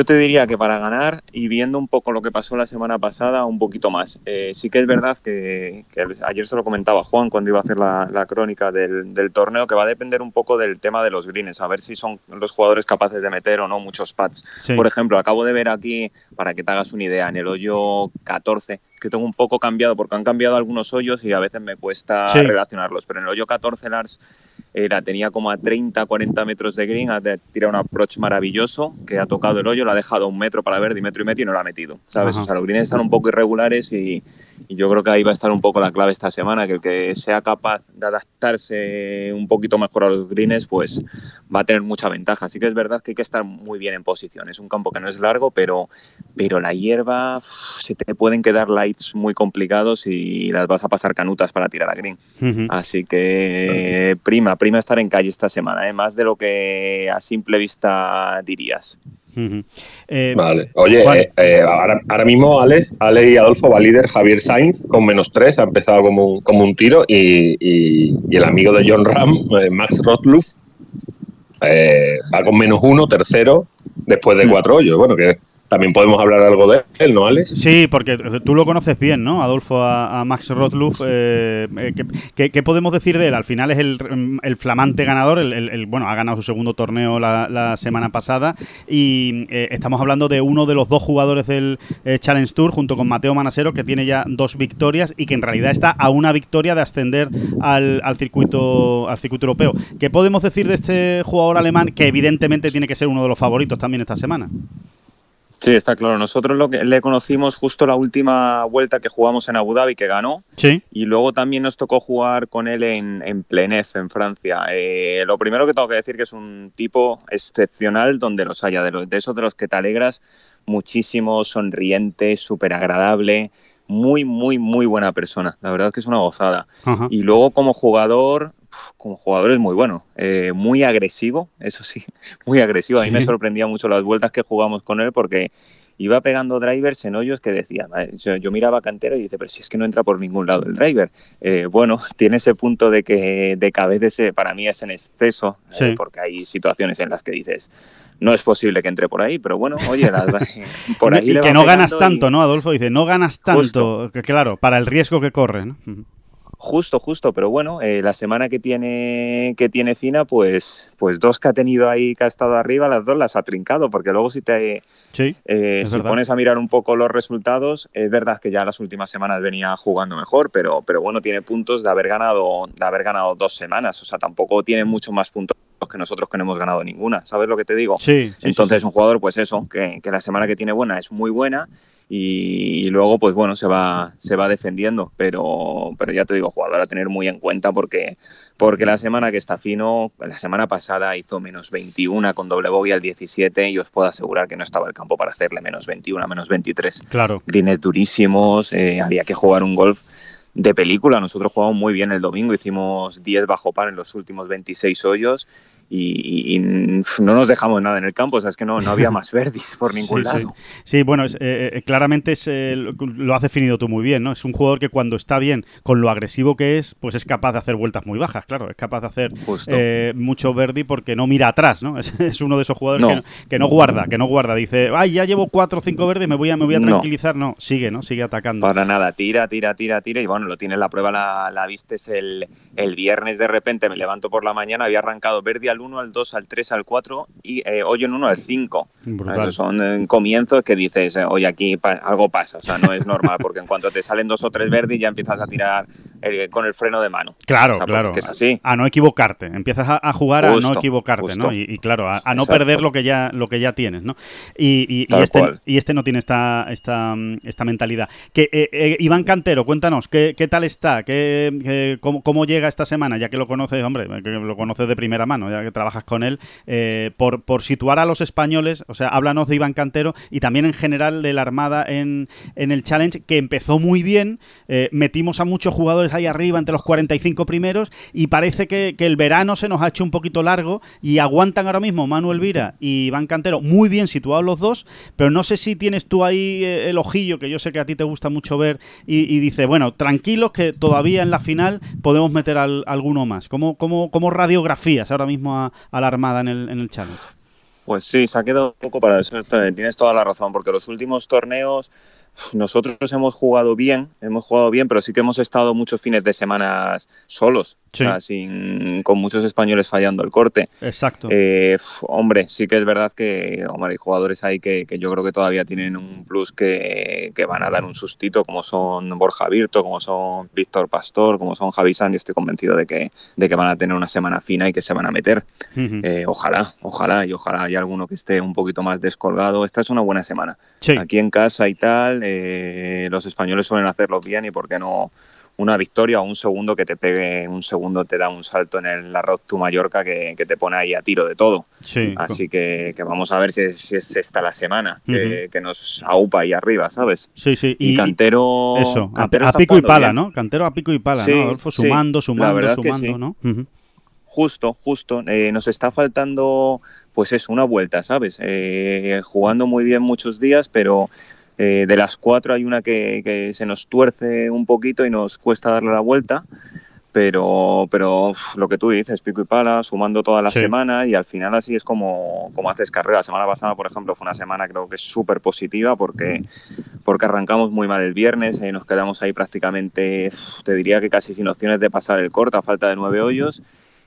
te diría que para ganar y viendo un poco lo que pasó la semana pasada, un poquito más. Eh, sí que es verdad que, ayer se lo comentaba Juan cuando iba a hacer la, crónica del, torneo, que va a depender un poco del tema de los greens, a ver si son los jugadores capaces de meter o no muchos pads. Por ejemplo, acabo de ver aquí, para que te hagas una idea, en el hoyo 14, que tengo un poco cambiado porque han cambiado algunos hoyos y a veces me cuesta relacionarlos, pero en el hoyo 14, Lars, era, tenía como a 30, 40 metros de green, ha tirado un approach maravilloso, que ha tocado el hoyo, lo ha dejado un metro para ver, de metro y medio y no lo ha metido, ¿sabes? O sea, los greens están un poco irregulares y, yo creo que ahí va a estar un poco la clave esta semana, que el que sea capaz de adaptarse un poquito mejor a los greens, pues va a tener mucha ventaja. Así que es verdad que hay que estar muy bien en posición. Es un campo que no es largo, pero, pero la hierba se te pueden quedar lights muy complicados y las vas a pasar canutas para tirar a green. Así que prima, prima estar en calle esta semana, ¿eh? más de lo que a simple vista dirías. Eh, vale. Oye, eh, eh, ahora, mismo Alex, Ale y Adolfo va líder Javier Sainz con menos tres, ha empezado como un, como un tiro y, el amigo de John Ram, Max Rotluff, va con menos uno, tercero, después de cuatro hoyos. Bueno, que también podemos hablar algo de él, ¿no, Alex? Sí, porque tú lo conoces bien, ¿no, Adolfo, a, Max Rothluff. Eh, eh ¿qué, podemos decir de él? Al final es el, flamante ganador, el, bueno, ha ganado su segundo torneo la, semana pasada y eh, estamos hablando de uno de los dos jugadores del eh, Challenge Tour, junto con Mateo Manasero, que tiene ya dos victorias y que en realidad está a una victoria de ascender al, al, circuito, al circuito europeo. ¿Qué podemos decir de este jugador alemán que evidentemente tiene que ser uno de los favoritos también esta semana? Sí, está claro. Nosotros lo que le conocimos justo la última vuelta que jugamos en Abu Dhabi, que ganó. Sí. Y luego también nos tocó jugar con él en, en Plenef, en Francia. Eh, lo primero que tengo que decir que es un tipo excepcional donde los haya, de, los, de esos de los que te alegras muchísimo, sonriente, súper agradable, muy, muy, muy buena persona. La verdad es que es una gozada. Y luego como jugador, como jugador es muy bueno, eh, muy agresivo, eso sí, muy agresivo. A mí me sorprendía mucho las vueltas que jugamos con él porque iba pegando drivers en hoyos que decía, yo, miraba Cantero y dice, pero si es que no entra por ningún lado el driver. Eh, bueno, tiene ese punto de que, de que a veces para mí es en exceso, eh, porque hay situaciones en las que dices, no es posible que entre por ahí, pero bueno, oye, por ahí... y que no ganas tanto, ¿no, Adolfo? Dice, no ganas tanto, que, claro, para el riesgo que corre, ¿no? Justo, justo, pero bueno, eh, la semana que tiene que tiene Fina, pues, pues dos que ha tenido ahí, que ha estado arriba, las dos las ha trincado, porque luego si te eh, si pones a mirar un poco los resultados, es verdad que ya las últimas semanas venía jugando mejor, pero, pero bueno, tiene puntos de haber ganado, de haber ganado dos semanas, o sea, tampoco tiene mucho más puntos que nosotros que no hemos ganado ninguna, ¿sabes lo que te digo? Sí. Entonces un jugador, pues eso, que, que la semana que tiene buena es muy buena y, luego pues bueno se va se va defendiendo pero pero ya te digo jugador a tener muy en cuenta porque porque la semana que está fino la semana pasada hizo menos 21 con doble bogey al 17 y os puedo asegurar que no estaba el campo para hacerle menos 21 menos 23 claro greens durísimos eh, había que jugar un golf de película. Nosotros jugamos muy bien el domingo, hicimos 10 bajo par en los últimos 26 hoyos y, no nos dejamos nada en el campo, o sea, es que no, no había más verdis por ningún lado. Sí, bueno, es, eh, eh, claramente es, eh, lo has definido tú muy bien, ¿no? Es un jugador que cuando está bien, con lo agresivo que es, pues es capaz de hacer vueltas muy bajas, claro, es capaz de hacer mucho verdi porque no mira atrás, ¿no? Es, uno de esos jugadores Que, no guarda, que no guarda, dice, ay, ya llevo cuatro o cinco verdes, me voy a, me voy a tranquilizar, no. sigue, ¿no? Sigue atacando. Para nada, tira, tira, tira, tira, y bueno, lo tienes la prueba, la, la vistes el, el viernes de repente, me levanto por la mañana, había arrancado verdi al 1, al 2, al 3 al 4 y eh, hoy en 1 al 5. son eh, comienzos que dices, eh, oye, aquí algo pasa, o sea, no es normal, porque en cuanto te salen dos o tres verdes ya empiezas a tirar con el freno de mano. Claro, claro. es así. A no equivocarte, empiezas a, jugar a no equivocarte, ¿no? Y, claro, a, no perder lo que ya lo que ya tienes, ¿no? Y, este, y este no tiene esta, esta, esta mentalidad. Que Iván Cantero, cuéntanos, ¿qué, qué tal está? ¿Qué, cómo, cómo, llega esta semana? Ya que lo conoces, hombre, que lo conoces de primera mano, ya que trabajas con él, eh, por, por, situar a los españoles, o sea, háblanos de Iván Cantero y también en general de la Armada en, en el Challenge, que empezó muy bien, eh, metimos a muchos jugadores ahí arriba entre los 45 primeros y parece que, el verano se nos ha hecho un poquito largo y aguantan ahora mismo Manuel Vira y Iván Cantero muy bien situados los dos, pero no sé si tienes tú ahí eh, el ojillo, que yo sé que a ti te gusta mucho ver, y, dice, bueno, tranquilos que todavía en la final podemos meter al, alguno más. ¿Cómo, cómo, cómo radiografías ahora mismo a, a la Armada en el, en el Challenge. Pues sí, se ha quedado un poco para eso. Tienes toda la razón, porque los últimos torneos nosotros hemos jugado bien, hemos jugado bien, pero sí que hemos estado muchos fines de semana solos, sin, con muchos españoles fallando el corte. Exacto. Eh, hombre, sí que es verdad que hombre, hay jugadores ahí que, yo creo que todavía tienen un plus que, van a dar un sustito, como son Borja Virto, como son Víctor Pastor, como son Javi Sandy. Estoy convencido de que, de que van a tener una semana fina y que se van a meter. Eh, ojalá, ojalá, y ojalá haya alguno que esté un poquito más descolgado. Esta es una buena semana. Aquí en casa y tal eh, los españoles suelen hacerlo bien y por qué no una victoria o un segundo que te pegue, un segundo te da un salto en el, la Road to Mallorca que, te pone ahí a tiro de todo. Así que, vamos a ver si, es esta la semana que, nos aupa ahí arriba, ¿sabes? Sí, sí. Y, Cantero... Eso, a, pico y pala, ¿no? Cantero a pico y pala, ¿no? Adolfo sumando, sumando, sumando, ¿no? Justo, justo. Eh, nos está faltando, pues es una vuelta, ¿sabes? Eh, jugando muy bien muchos días, pero eh, de las cuatro hay una que, se nos tuerce un poquito y nos cuesta darle la vuelta, pero, pero lo que tú dices, pico y pala, sumando toda la semana y al final así es como, como haces carrera. La semana pasada, por ejemplo, fue una semana creo que es súper positiva porque, porque arrancamos muy mal el viernes, y eh, nos quedamos ahí prácticamente, te diría que casi sin opciones de pasar el corte a falta de nueve hoyos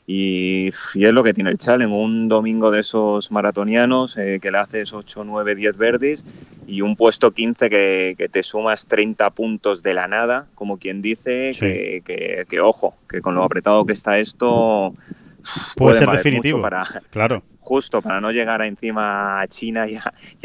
y, es lo que tiene el challenge, un domingo de esos maratonianos eh, que le haces 8, 9, 10 verdes y un puesto 15 que, que, te sumas 30 puntos de la nada, como quien dice, que, que, que, ojo, que con lo apretado que está esto... Puede, ser definitivo. Para, claro justo para no llegar encima a China y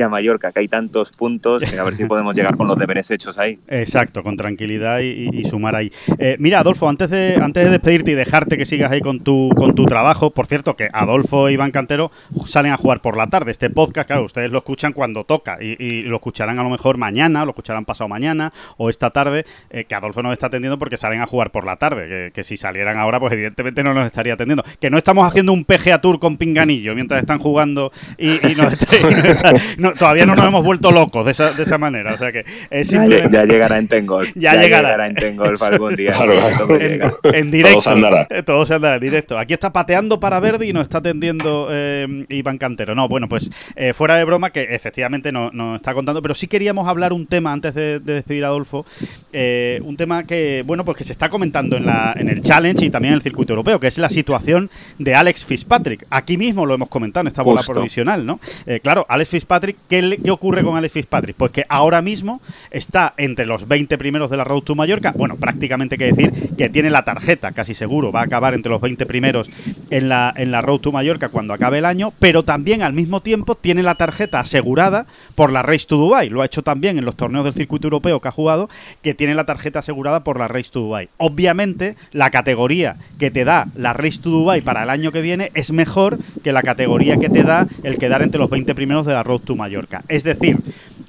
a, Mallorca, que hay tantos puntos, a ver si podemos llegar con los deberes hechos ahí. Exacto, con tranquilidad y, sumar ahí. Eh, mira, Adolfo, antes de, antes de despedirte y dejarte que sigas ahí con tu, con tu trabajo, por cierto, que Adolfo e Iván Cantero salen a jugar por la tarde. Este podcast, claro, ustedes lo escuchan cuando toca y, lo escucharán a lo mejor mañana, lo escucharán pasado mañana o esta tarde, eh, que Adolfo nos está atendiendo porque salen a jugar por la tarde, que, si salieran ahora, pues evidentemente no nos estaría atendiendo. Que no estamos haciendo un PGA Tour con pinganillo mientras están jugando y, todavía no nos hemos vuelto locos de esa, de esa manera. O sea que ya, llegará en Tengol. Ya, llegará. en Tengol algún día. En, directo. Todo se andará. Eh, todo se andará en directo. Aquí está pateando para Verdi y nos está atendiendo eh, Iván Cantero. No, bueno, pues eh, fuera de broma, que efectivamente nos no está contando, pero sí queríamos hablar un tema antes de, despedir a Adolfo. un tema que, bueno, pues que se está comentando en, la, en el Challenge y también en el circuito europeo, que es la situación de Alex Fitzpatrick. Aquí mismo lo hemos comentado en esta bola provisional, ¿no? claro, Alex Fitzpatrick, ¿qué, ¿qué ocurre con Alex Fitzpatrick? Pues que ahora mismo está entre los 20 primeros de la Road to Mallorca. Bueno, prácticamente hay que decir que tiene la tarjeta, casi seguro, va a acabar entre los 20 primeros en la, en la Road to Mallorca cuando acabe el año, pero también al mismo tiempo tiene la tarjeta asegurada por la Race to Dubai. Lo ha hecho también en los torneos del circuito europeo que ha jugado, que tiene la tarjeta asegurada por la Race to Dubai. Obviamente, la categoría que te da la Race to Dubai para el año que viene es mejor que la categoría que te da el quedar entre los 20 primeros de la Road to Mallorca. Es decir,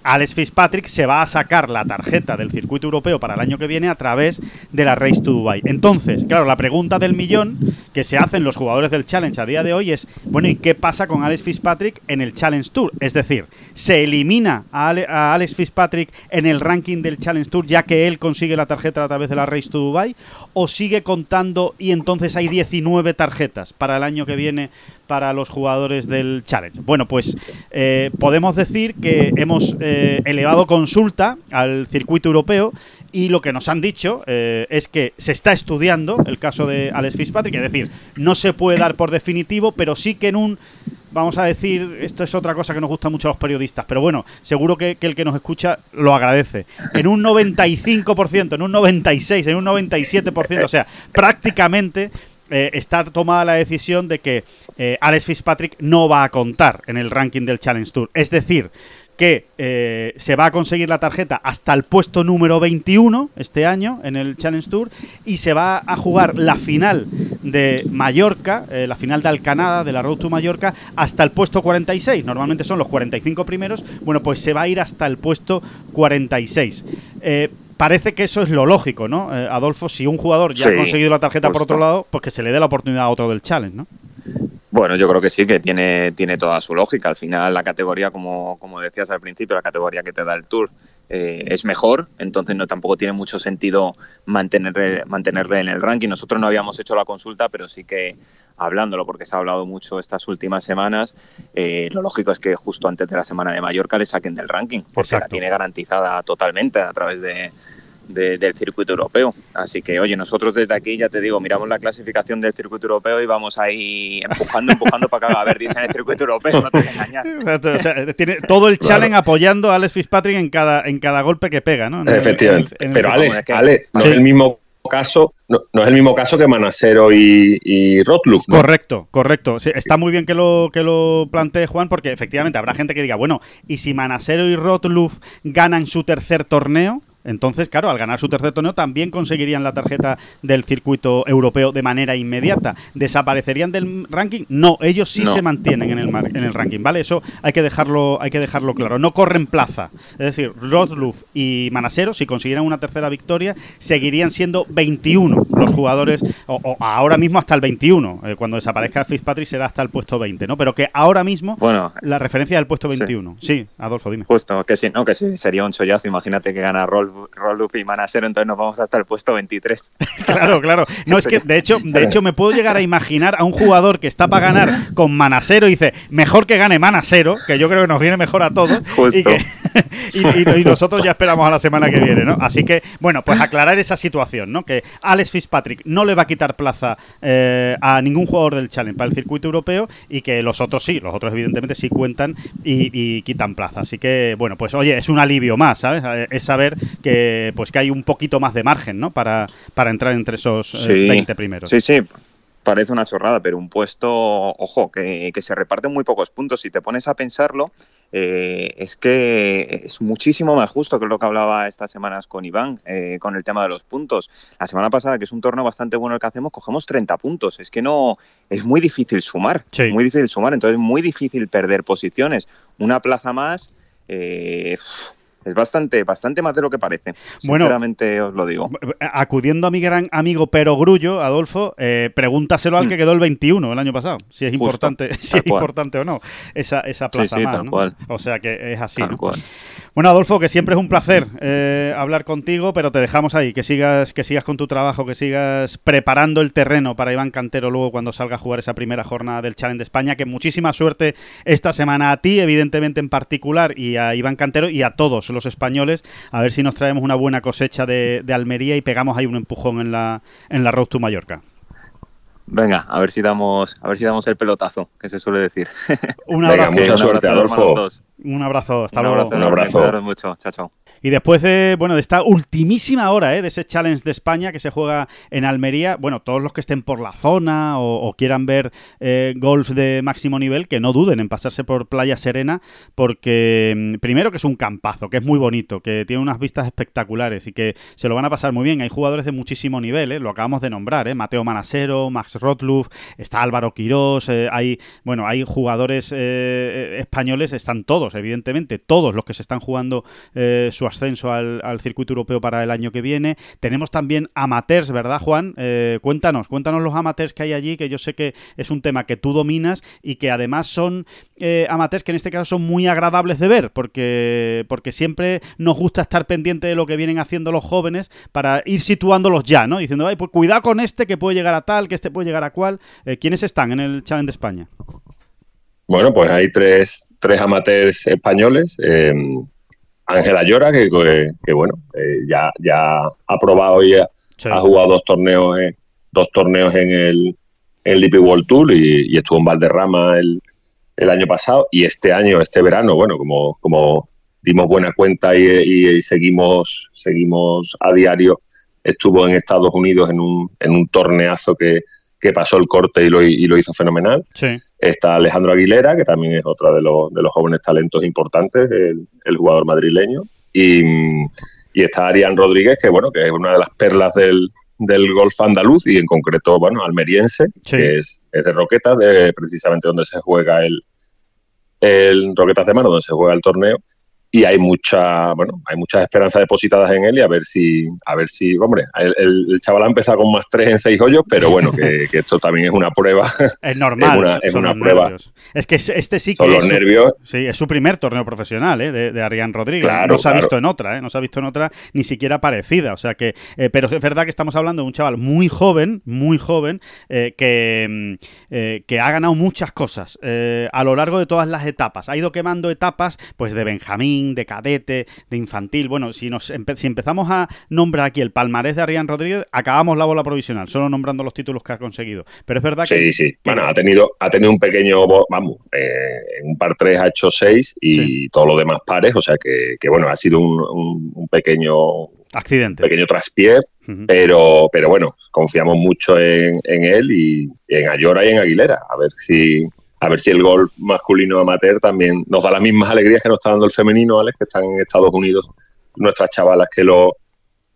Alex Fitzpatrick se va a sacar la tarjeta del circuito europeo para el año que viene a través de la Race to Dubai. Entonces, claro, la pregunta del millón que se hacen los jugadores del Challenge a día de hoy es, bueno, ¿y qué pasa con Alex Fitzpatrick en el Challenge Tour? Es decir, ¿se elimina a, Alex Fitzpatrick en el ranking del Challenge Tour ya que él consigue la tarjeta a través de la Race to Dubai? ¿O sigue contando y entonces hay 19 tarjetas para el año que viene para los jugadores del Challenge? Bueno, pues eh, podemos decir que hemos eh, elevado consulta al circuito europeo y lo que nos han dicho eh, es que se está estudiando el caso de Alex Fitzpatrick, es decir, no se puede dar por definitivo, pero sí que en un vamos a decir, esto es otra cosa que nos gusta mucho a los periodistas, pero bueno, seguro que, que, el que nos escucha lo agradece. En un 95%, en un 96%, en un 97%, o sea, prácticamente eh, está tomada la decisión de que eh, Alex Fitzpatrick no va a contar en el ranking del Challenge Tour. Es decir, que eh, se va a conseguir la tarjeta hasta el puesto número 21 este año en el Challenge Tour y se va a jugar la final de Mallorca, la final de Alcanada, de la Road to Mallorca, hasta el puesto 46. Normalmente son los 45 primeros. Bueno, pues se va a ir hasta el puesto 46 parece que eso es lo lógico, ¿no? Eh, Adolfo, si un jugador ya ha conseguido la tarjeta por otro lado, pues que se le dé la oportunidad a otro del challenge, ¿no? Bueno, yo creo que sí, que tiene, tiene toda su lógica. Al final, la categoría, como, como decías al principio, la categoría que te da el Tour eh, es mejor, entonces no tampoco tiene mucho sentido mantener, mantenerle en el ranking. Nosotros no habíamos hecho la consulta, pero sí que hablándolo, porque se ha hablado mucho estas últimas semanas, eh, lo lógico es que justo antes de la semana de Mallorca le saquen del ranking, porque la tiene garantizada totalmente a través de, del circuito europeo. Así que, oye, nosotros desde aquí, ya te digo, miramos la clasificación del circuito europeo y vamos ahí empujando, empujando para que haga Verdis en el circuito europeo, no te voy a engañar. tiene todo el challenge apoyando a Alex Fitzpatrick en cada, en cada golpe que pega, ¿no? Efectivamente. Pero Alex, no es el mismo caso, no, es el mismo caso que Manasero y, y Rotluf. Correcto, correcto. está muy bien que lo, que lo plantee Juan, porque efectivamente habrá gente que diga, bueno, ¿y si Manasero y Rotluf ganan su tercer torneo? Entonces, claro, al ganar su tercer torneo también conseguirían la tarjeta del circuito europeo de manera inmediata. ¿Desaparecerían del ranking? No, ellos sí se mantienen en el, en el ranking, ¿vale? Eso hay que dejarlo, hay que dejarlo claro. No corren plaza. Es decir, Rotluf y Manasero, si consiguieran una tercera victoria, seguirían siendo 21 los jugadores, o, ahora mismo hasta el 21. Eh, cuando desaparezca Fitzpatrick será hasta el puesto 20, ¿no? Pero que ahora mismo bueno, la referencia del puesto 21. Sí, Adolfo, dime. Justo, que sí, no, que sí, sería un chollazo. Imagínate que gana Rolf Rolup y Manasero, entonces nos vamos hasta el puesto 23. claro, claro. No, es que de hecho, de hecho me puedo llegar a imaginar a un jugador que está para ganar con Manasero y dice, mejor que gane Manasero, que yo creo que nos viene mejor a todos. Y, nosotros ya esperamos a la semana que viene, ¿no? Así que, bueno, pues aclarar esa situación, ¿no? Que Alex Fitzpatrick no le va a quitar plaza eh, a ningún jugador del Challenge para el circuito europeo y que los otros sí, los otros evidentemente sí cuentan y, y quitan plaza. Así que, bueno, pues oye, es un alivio más, ¿sabes? Es saber que pues que hay un poquito más de margen, ¿no? Para, para entrar entre esos 20 eh, primeros. Sí, sí. Parece una chorrada, pero un puesto, ojo, que, se reparten muy pocos puntos. Si te pones a pensarlo, eh, es que es muchísimo más justo que lo que hablaba estas semanas con Iván, eh, con el tema de los puntos. La semana pasada, que es un torneo bastante bueno el que hacemos, cogemos 30 puntos. Es que no, es muy difícil sumar, muy difícil sumar, entonces es muy difícil perder posiciones. Una plaza más, es bastante, bastante más de lo que parece. Bueno, Sinceramente os lo digo. Acudiendo a mi gran amigo Pero Grullo, Adolfo, eh, pregúntaselo al que Mm. quedó el 21 el año pasado, si es Justo, importante, si es cual. importante o no, esa, esa Sí, plaza sí, más, tal ¿no? cual. O sea que es así. Tal ¿no? cual. Bueno, Adolfo, que siempre es un placer eh, hablar contigo, pero te dejamos ahí, que sigas, que sigas con tu trabajo, que sigas preparando el terreno para Iván Cantero luego cuando salga a jugar esa primera jornada del Challenge de España. Que muchísima suerte esta semana a ti, evidentemente en particular, y a Iván Cantero y a todos los españoles. A ver si nos traemos una buena cosecha de, de Almería y pegamos ahí un empujón en la, en la Road to Mallorca. Venga, a ver si damos, a ver si damos el pelotazo, que se suele decir. Un Venga, abrazo, mucha Un suerte, abrazo, Adolfo. un abrazo, hasta un luego. abrazo, Un abrazo. mucho. Chao, chao. Y después de, bueno, de esta ultimísima hora, ¿eh? de ese challenge de España que se juega en Almería, bueno, todos los que estén por la zona o, quieran ver eh, golf de máximo nivel, que no duden en pasarse por Playa Serena, porque mm, primero que es un campazo, que es muy bonito, que tiene unas vistas espectaculares y que se lo van a pasar muy bien. Hay jugadores de muchísimo nivel, ¿eh? lo acabamos de nombrar, ¿eh? Mateo Manasero, Max Rotluf, está Álvaro Quirós, eh, hay, bueno, hay jugadores eh, españoles, están todos, evidentemente, todos los que se están jugando su ascenso al, circuito europeo para el año que viene. Tenemos también amateurs, ¿verdad, Juan? Eh, cuéntanos, cuéntanos los amateurs que hay allí, que yo sé que es un tema que tú dominas y que además son eh, amateurs que en este caso son muy agradables de ver, porque, porque siempre nos gusta estar pendiente de lo que vienen haciendo los jóvenes para ir situándolos ya, ¿no? Diciendo, ay, pues cuidado con este que puede llegar a tal, que este puede llegar a cual. Eh, ¿Quiénes están en el Challenge de España? Bueno, pues hay tres, tres amateurs españoles. eh, Ángela Llora, que, que- que, bueno, eh, ya, ya ha probado y ha, Sí. ha jugado dos torneos, en- dos torneos en el, en el DP World Tour y, y estuvo en Valderrama el, el año pasado. Y este año, este verano, bueno, como, como dimos buena cuenta y, y- y seguimos, seguimos a diario, estuvo en Estados Unidos en un, en un torneazo que, que pasó el corte y lo, y lo hizo fenomenal. Sí. Está Alejandro Aguilera, que también es otro de los, de los jóvenes talentos importantes, el, el jugador madrileño. Y, y está Arián Rodríguez, que bueno, que es una de las perlas del, del golf andaluz y en concreto, bueno, almeriense, Sí. que es, es de Roquetas, de precisamente donde se juega el, el Roquetas de Mano, donde se juega el torneo. Y hay mucha, bueno, hay muchas esperanzas depositadas en él y a ver si, a ver si, hombre, el, chaval ha empezado con más tres en seis hoyos, pero bueno, que, que esto también es una prueba, Es normal, Es una- son- es son una los prueba. nervios. Es que es- este sí que son los es su- nervios Sí, es su primer torneo profesional, ¿eh? de, de Arián Rodríguez. Claro, no se ha claro. visto en otra, ¿eh? No se ha visto en otra ni siquiera parecida. O sea que, eh, pero es verdad que estamos hablando de un chaval muy joven, muy joven, eh, que, mm, eh, que ha ganado muchas cosas a lo largo de todas las etapas. Ha ido quemando etapas, pues de Benjamín, de cadete, de infantil. Bueno, si nos empe- si empezamos a nombrar aquí el palmarés de Arián Rodríguez, acabamos la bola provisional, solo nombrando los títulos que ha conseguido. Pero es verdad que Sí, sí. Bueno, ha tenido, ha tenido un pequeño, vamos, eh, en un par 3 ha hecho 6 y Sí. todo lo demás pares, o sea que, que, bueno, ha sido un, un- un pequeño, accidente. pequeño traspié, pero, pero bueno, confiamos mucho en, en él y en Ayora y en Aguilera, a ver si a ver si el golf masculino amateur también nos da las mismas alegrías que nos está dando el femenino, Alex, que están en Estados Unidos, nuestras chavalas que lo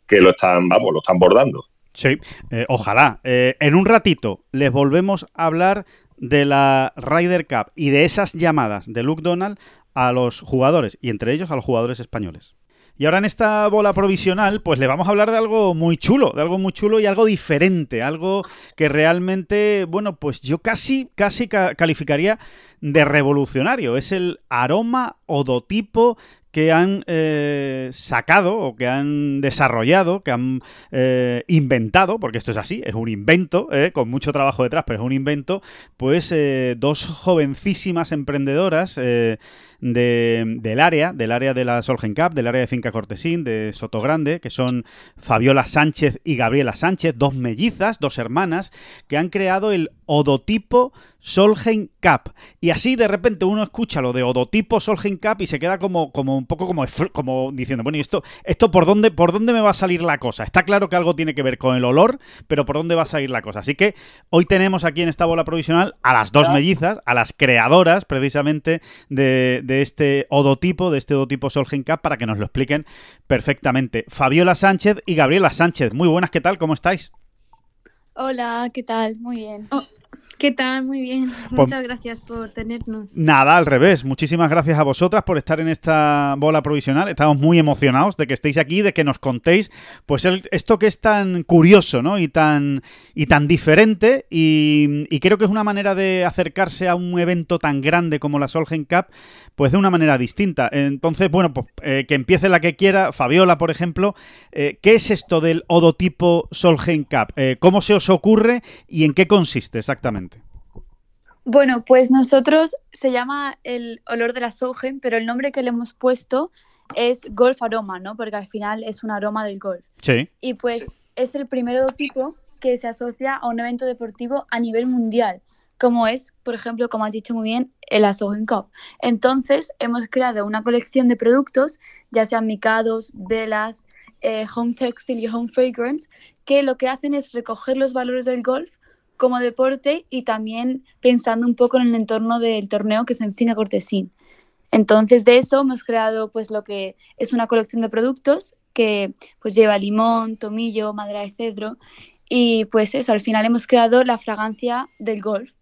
que lo están, vamos, lo están bordando. Sí, eh, ojalá. Eh, en un ratito les volvemos a hablar de la Ryder Cup y de esas llamadas de Luke Donald a los jugadores, y entre ellos a los jugadores españoles. Y ahora en esta bola provisional, pues le vamos a hablar de algo muy chulo, de algo muy chulo y algo diferente, algo que realmente, bueno, pues yo casi, casi ca- calificaría de revolucionario. Es el aroma odotipo que han eh, sacado o que han desarrollado, que han eh, inventado, porque esto es así, es un invento, eh, con mucho trabajo detrás, pero es un invento, pues eh, dos jovencísimas emprendedoras de- del área, del área de la Solgen Cup, del área de Finca Cortesín, de Sotogrande, que son Fabiola Sánchez y Gabriela Sánchez, dos mellizas, dos hermanas, que han creado el odotipo Solheim Cup. Y así de repente uno escucha lo de odotipo Solheim Cup y se queda como, como un poco como, como diciendo, bueno, ¿y esto, esto por, dónde, por dónde me va a salir la cosa? Está claro que algo tiene que ver con el olor, pero ¿por dónde va a salir la cosa? Así que hoy tenemos aquí en esta bola provisional a las dos mellizas, a las creadoras precisamente de, de este odotipo, de este odotipo Solheim Cup, para que nos lo expliquen perfectamente. Fabiola Sánchez y Gabriela Sánchez. Muy buenas, ¿qué tal? ¿Cómo estáis? Hola, ¿qué tal? Muy bien. ¿Qué tal? Muy bien. Pues Muchas gracias por tenernos. Nada, al revés. Muchísimas gracias a vosotras por estar en esta bola provisional. Estamos muy emocionados de que estéis aquí, de que nos contéis pues esto que es tan curioso ¿no? y, tan, y tan diferente. Y, creo que es una manera de acercarse a un evento tan grande como la Solgen Cup, pues de una manera distinta. Entonces, bueno, pues eh, que empiece la que quiera. Fabiola, por ejemplo, eh, ¿qué es esto del odotipo Solgen Cup? Eh, ¿Cómo se os ocurre y en qué consiste exactamente? Bueno, pues nosotros se llama el olor de la soja, pero el nombre que le hemos puesto es golf aroma, ¿no? Porque al final es un aroma del golf. Sí. Y pues es el primer tipo que se asocia a un evento deportivo a nivel mundial, como es, por ejemplo, como has dicho muy bien, el Asogen Cup. Entonces, hemos creado una colección de productos, ya sean micados, velas, eh, home textile y home fragrance, que lo que hacen es recoger los valores del golf como deporte y también pensando un poco en el entorno del torneo que es en Finca Cortesín. Entonces de eso hemos creado pues lo que es una colección de productos que pues lleva limón, tomillo, madera de cedro y pues eso, al final hemos creado la fragancia del golf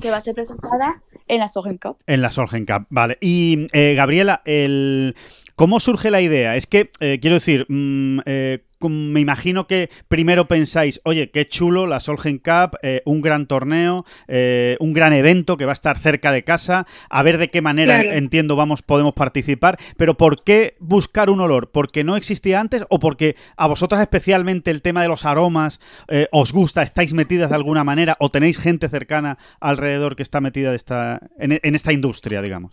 que va a ser presentada en la Solgen Cup. En la Solgen Cup, vale. Y eh, Gabriela, el, ¿cómo surge la idea? Es que, eh, quiero decir, mm, eh, me imagino que primero pensáis, oye, qué chulo la Solgen Cup, eh, un gran torneo, eh, un gran evento que va a estar cerca de casa, a ver de qué manera, entiendo, vamos, podemos participar, pero ¿por qué buscar un olor? ¿Porque no existía antes o porque a vosotras especialmente el tema de los aromas eh, os gusta, estáis metidas de alguna manera o tenéis gente cercana alrededor que está metida de esta, en esta industria, digamos?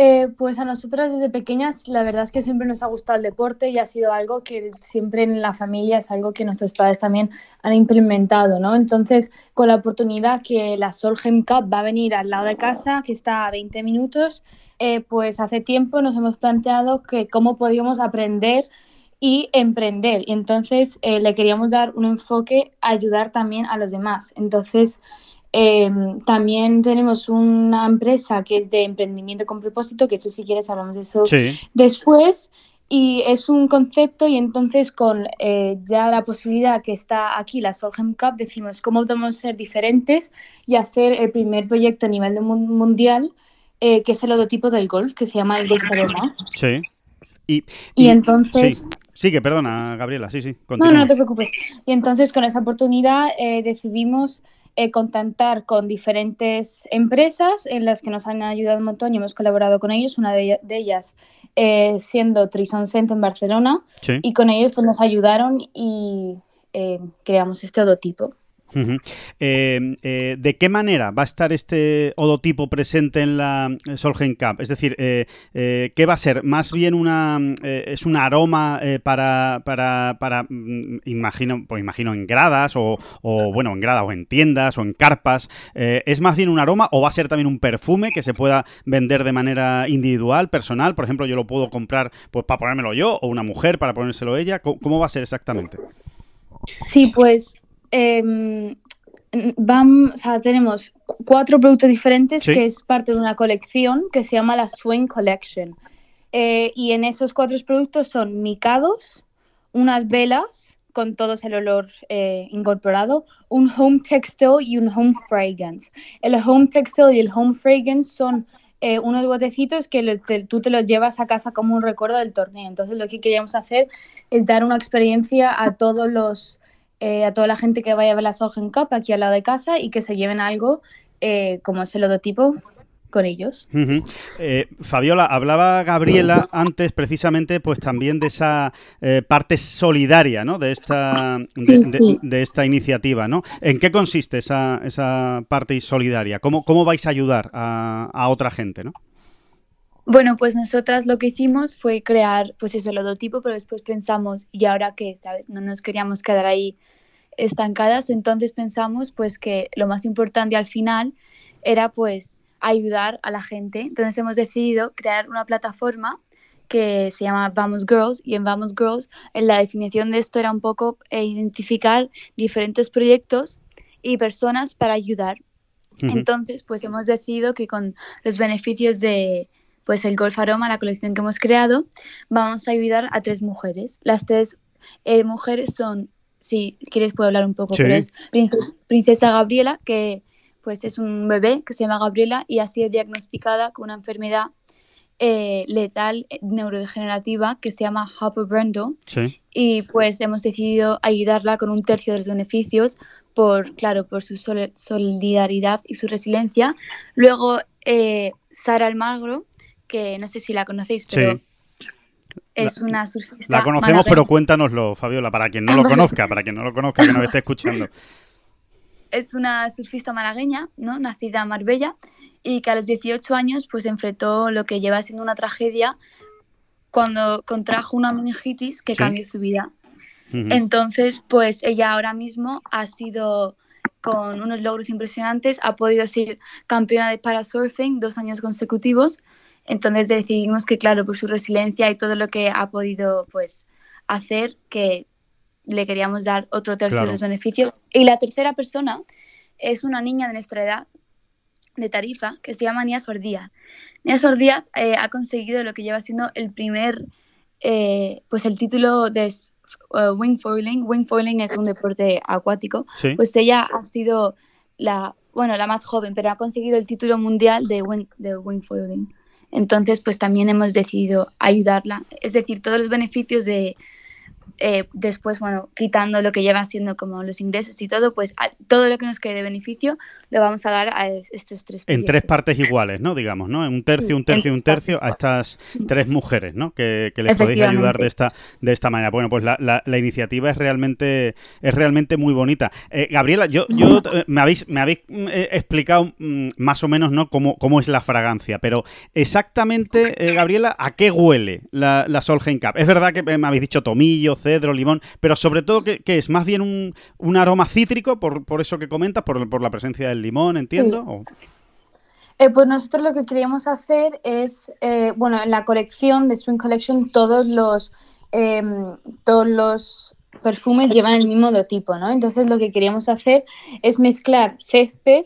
Eh, pues a nosotras desde pequeñas la verdad es que siempre nos ha gustado el deporte y ha sido algo que siempre en la familia es algo que nuestros padres también han implementado, ¿no? Entonces, con la oportunidad que la Solheim Cup va a venir al lado de casa, que está a 20 minutos, eh, pues hace tiempo nos hemos planteado que cómo podíamos aprender y emprender. Y entonces eh, le queríamos dar un enfoque a ayudar también a los demás. Entonces, Em, también tenemos una empresa que es de emprendimiento con propósito, que eso si quieres hablamos de eso después. Y es un concepto y entonces con eh, ya la posibilidad que está aquí, la Solheim Cup, decimos cómo podemos ser diferentes y hacer el primer proyecto a nivel mundial, eh, que es el logotipo del golf, que se llama el Golf Aroma. Sí. Y, y, entonces... Sigue, perdona, Gabriela, sí, sí. No, no, te preocupes. Y entonces con esa oportunidad eh, decidimos eh, contactar con diferentes empresas en las que nos han ayudado un montón y hemos colaborado con ellos, una de, ellas eh, siendo Trison Cent en Barcelona, y con ellos pues, nos ayudaron y eh, creamos este Em, eh, ¿De qué manera va a estar este odotipo presente en la Solgen Cup? Es decir, eh, eh, ¿qué va a ser? ¿Más bien una es un aroma para, para, para mm, imagino, pues imagino en gradas o, bueno, en gradas o en tiendas o en carpas? ¿Es más bien un aroma o va a ser también un perfume que se pueda vender de manera individual, personal? Por ejemplo, yo lo puedo comprar pues para ponérmelo yo o una mujer para ponérselo ella. cómo va a ser exactamente? Sí, pues eh, tenemos cuatro productos diferentes que es parte de una colección que se llama la Swing Collection. Eh, y en esos cuatro productos son micados, unas velas con todo el olor eh, incorporado, un home textile y un home fragrance. El home textile y el home fragrance son eh, unos botecitos que tú te los llevas a casa como un recuerdo del torneo. Entonces lo que queríamos hacer es dar una experiencia a todos los eh, a toda la gente que vaya a ver la Solgen Cup aquí al lado de casa y que se lleven algo eh, como ese logotipo con ellos. Eh, Fabiola, hablaba Gabriela antes precisamente pues también de esa parte solidaria ¿no? de, esta, de, esta iniciativa. ¿no? ¿En qué consiste esa, esa parte solidaria? ¿Cómo, ¿Cómo vais a ayudar a, a otra gente? ¿no? Bueno, pues nosotras lo que hicimos fue crear, pues eso, el logotipo, pero después pensamos, ¿y ahora qué? ¿Sabes? No nos queríamos quedar ahí estancadas, entonces pensamos pues que lo más importante al final era pues ayudar a la gente. Entonces hemos decidido crear una plataforma que se llama Vamos Girls y en Vamos Girls en la definición de esto era un poco eh, identificar diferentes proyectos y personas para ayudar. Entonces, pues hemos decidido que con los beneficios de, pues el Golf Aroma, la colección que hemos creado, vamos a ayudar a tres mujeres. Las tres eh, mujeres son si quieres puedo hablar un poco, Sí. pero es Princes- Princesa Gabriela, que pues es un bebé que se llama Gabriela y ha sido diagnosticada con una enfermedad eh, letal eh, neurodegenerativa que se llama Hopper-Brundle Sí. y pues hemos decidido ayudarla con un tercio de los beneficios por, claro, por su sol- solidaridad y su resiliencia. Luego, eh, Sara Almagro, que no sé si la conocéis, pero Sí. es una surfista. La conocemos, malagueña. pero cuéntanoslo, Fabiola, para quien no lo conozca, para quien no lo conozca, que nos esté escuchando. es una surfista malagueña, ¿no? Nacida en Marbella y que a los 18 años pues enfrentó lo que lleva siendo una tragedia cuando contrajo una meningitis que Sí. cambió su vida. Entonces, pues ella ahora mismo ha sido con unos logros impresionantes, ha podido ser campeona de parasurfing dos años consecutivos. Entonces decidimos que, claro, por su resiliencia y todo lo que ha podido pues hacer, que le queríamos dar otro tercio Claro. de los beneficios. Y la tercera persona es una niña de nuestra edad, de Tarifa, que se llama Nia Sordía. Nia Sordía eh, ha conseguido lo que lleva siendo el primer, eh, pues el título de uh, wingfoiling. Wingfoiling es un deporte acuático. Sí. Pues ella ha sido la, bueno, la más joven, pero ha conseguido el título mundial de, wing, de wingfoiling. Entonces, pues también hemos decidido ayudarla. Es decir, todos los beneficios de eh, después, bueno, quitando lo que lleva siendo como los ingresos y todo, pues a- todo lo que nos quede de beneficio lo vamos a dar a estos tres En tres partes iguales, ¿no? Digamos, ¿no? Un tercio, un tercio un tercio a estas tres mujeres, ¿no? Que, que les podéis ayudar de esta, de esta manera. Bueno, pues la, la- la iniciativa es realmente, es realmente muy bonita. Eh, Gabriela, yo, yo eh, me habéis, me habéis mm, eh, explicado mm, más o menos, ¿no? Cómo, cómo es la fragancia, pero exactamente, eh, Gabriela, ¿a qué huele la, la Solheim Cup? Es verdad que me habéis dicho tomillo, cedro, limón, pero sobre todo que, que es más bien un, un aroma cítrico, por, por eso que comentas, por, por la presencia del limón, entiendo. o- Eh, pues nosotros lo que queríamos hacer es, eh, bueno, en la colección de Spring Collection todos los, em, todos los perfumes llevan el mismo logotipo, ¿no? Entonces lo que queríamos hacer es mezclar césped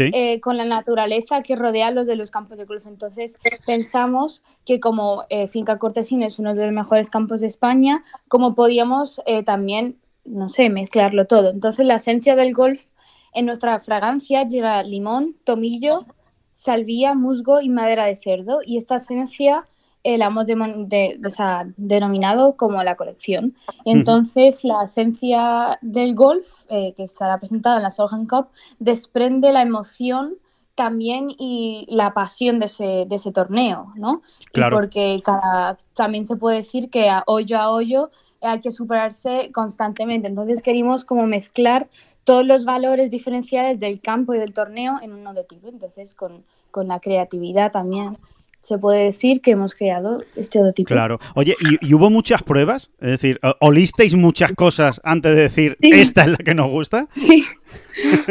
Eh, con la naturaleza que rodea los de los campos de golf. Entonces pensamos que como eh, Finca Cortesín es uno de los mejores campos de España, como podíamos eh, también, no sé, mezclarlo todo. Entonces la esencia del golf en nuestra fragancia lleva limón, tomillo, salvia, musgo y madera de cerdo. Y esta esencia eh, la hemos de- o sea, denominado como la colección. Entonces, la esencia del golf, eh, que estará presentada en la Solheim Cup, desprende la emoción también y la pasión de ese, de ese torneo, ¿no? Claro. Y porque cada, también se puede decir que a hoyo a hoyo hay que superarse constantemente. Entonces queríamos como mezclar todos los valores diferenciales del campo y del torneo en un logotipo. Entonces con, con la creatividad también se puede decir que hemos creado este logotipo. Claro. Oye, ¿y, y hubo muchas pruebas? Es decir, ¿o- ¿olisteis muchas cosas antes de decir Sí. esta es la que nos gusta? Sí.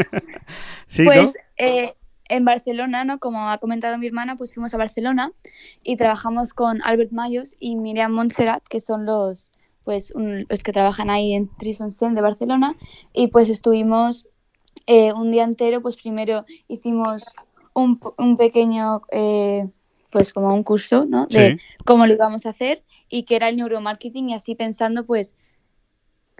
Sí, ¿no? Pues eh, en Barcelona, ¿no? Como ha comentado mi hermana, pues fuimos a Barcelona y trabajamos con Albert Mayos y Miriam Montserrat, que son los pues un- los que trabajan ahí en Trison Sen de Barcelona y pues estuvimos eh, un día entero, pues primero hicimos un, un pequeño eh, pues como un curso, ¿no? De Sí. cómo lo íbamos a hacer y que era el neuromarketing y así pensando pues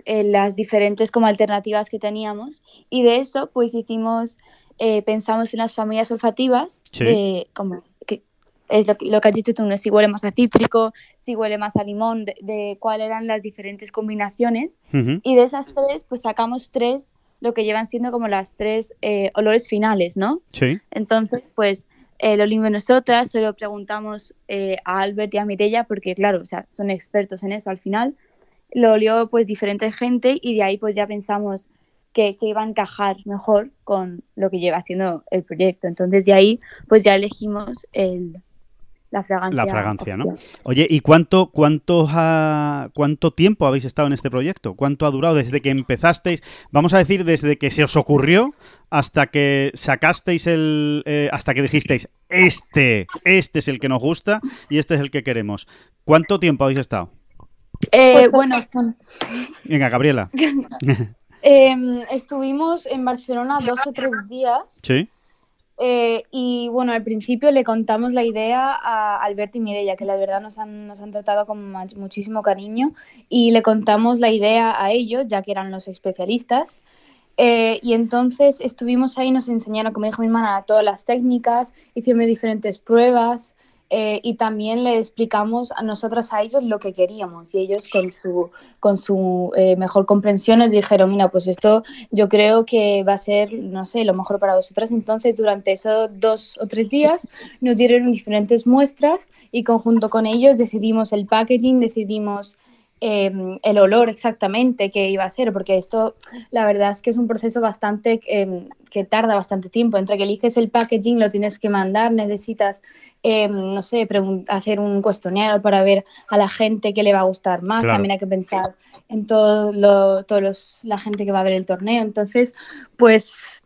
en las diferentes como alternativas que teníamos y de eso pues hicimos eh, pensamos en las familias olfativas Sí. de como que es lo, que- lo que has dicho tú no si huele más a cítrico si huele más a limón de, de cuáles eran las diferentes combinaciones y de esas tres pues sacamos tres lo que llevan siendo como las tres eh, olores finales no Sí. entonces, pues eh, lo olimos nosotras, se lo preguntamos eh, a Albert y a Mirella, porque claro, o sea, son expertos en eso al final. Lo olió pues diferente gente y de ahí pues ya pensamos que, que iba a encajar mejor con lo que lleva siendo el proyecto. Entonces de ahí pues ya elegimos el, la fragancia. La fragancia, ¿no? Oye, ¿y cuánto, cuánto, ha- cuánto tiempo habéis estado en este proyecto? ¿Cuánto ha durado desde que empezasteis? Vamos a decir, desde que se os ocurrió hasta que sacasteis el... eh, hasta que dijisteis, este, este es el que nos gusta y este es el que queremos. ¿Cuánto tiempo habéis estado? Eh, Pues, bueno, con- Venga, Gabriela. em, estuvimos en Barcelona dos o tres días Sí. Eh, y bueno, al principio le contamos la idea a Alberto y Mireia, que la verdad nos han, nos han tratado con muchísimo cariño, y le contamos la idea a ellos, ya que eran los especialistas. Eh, y entonces estuvimos ahí, nos enseñaron, como dijo mi hermana, todas las técnicas, hicimos diferentes pruebas, eh, y también le explicamos a nosotras a ellos lo que queríamos y ellos con su, con su eh, mejor comprensión nos dijeron, mira, pues esto yo creo que va a ser, no sé, lo mejor para vosotras. Entonces durante esos dos o tres días nos dieron diferentes muestras y conjunto con ellos decidimos el packaging, decidimos Em, el olor exactamente que iba a ser, porque esto la verdad es que es un proceso bastante em, que tarda bastante tiempo. Entre que eliges el packaging, lo tienes que mandar, necesitas, em, no sé, hacer un cuestionario para ver a la gente qué le va a gustar más. También hay que pensar en todo lo, todos la gente que va a ver el torneo. Entonces, pues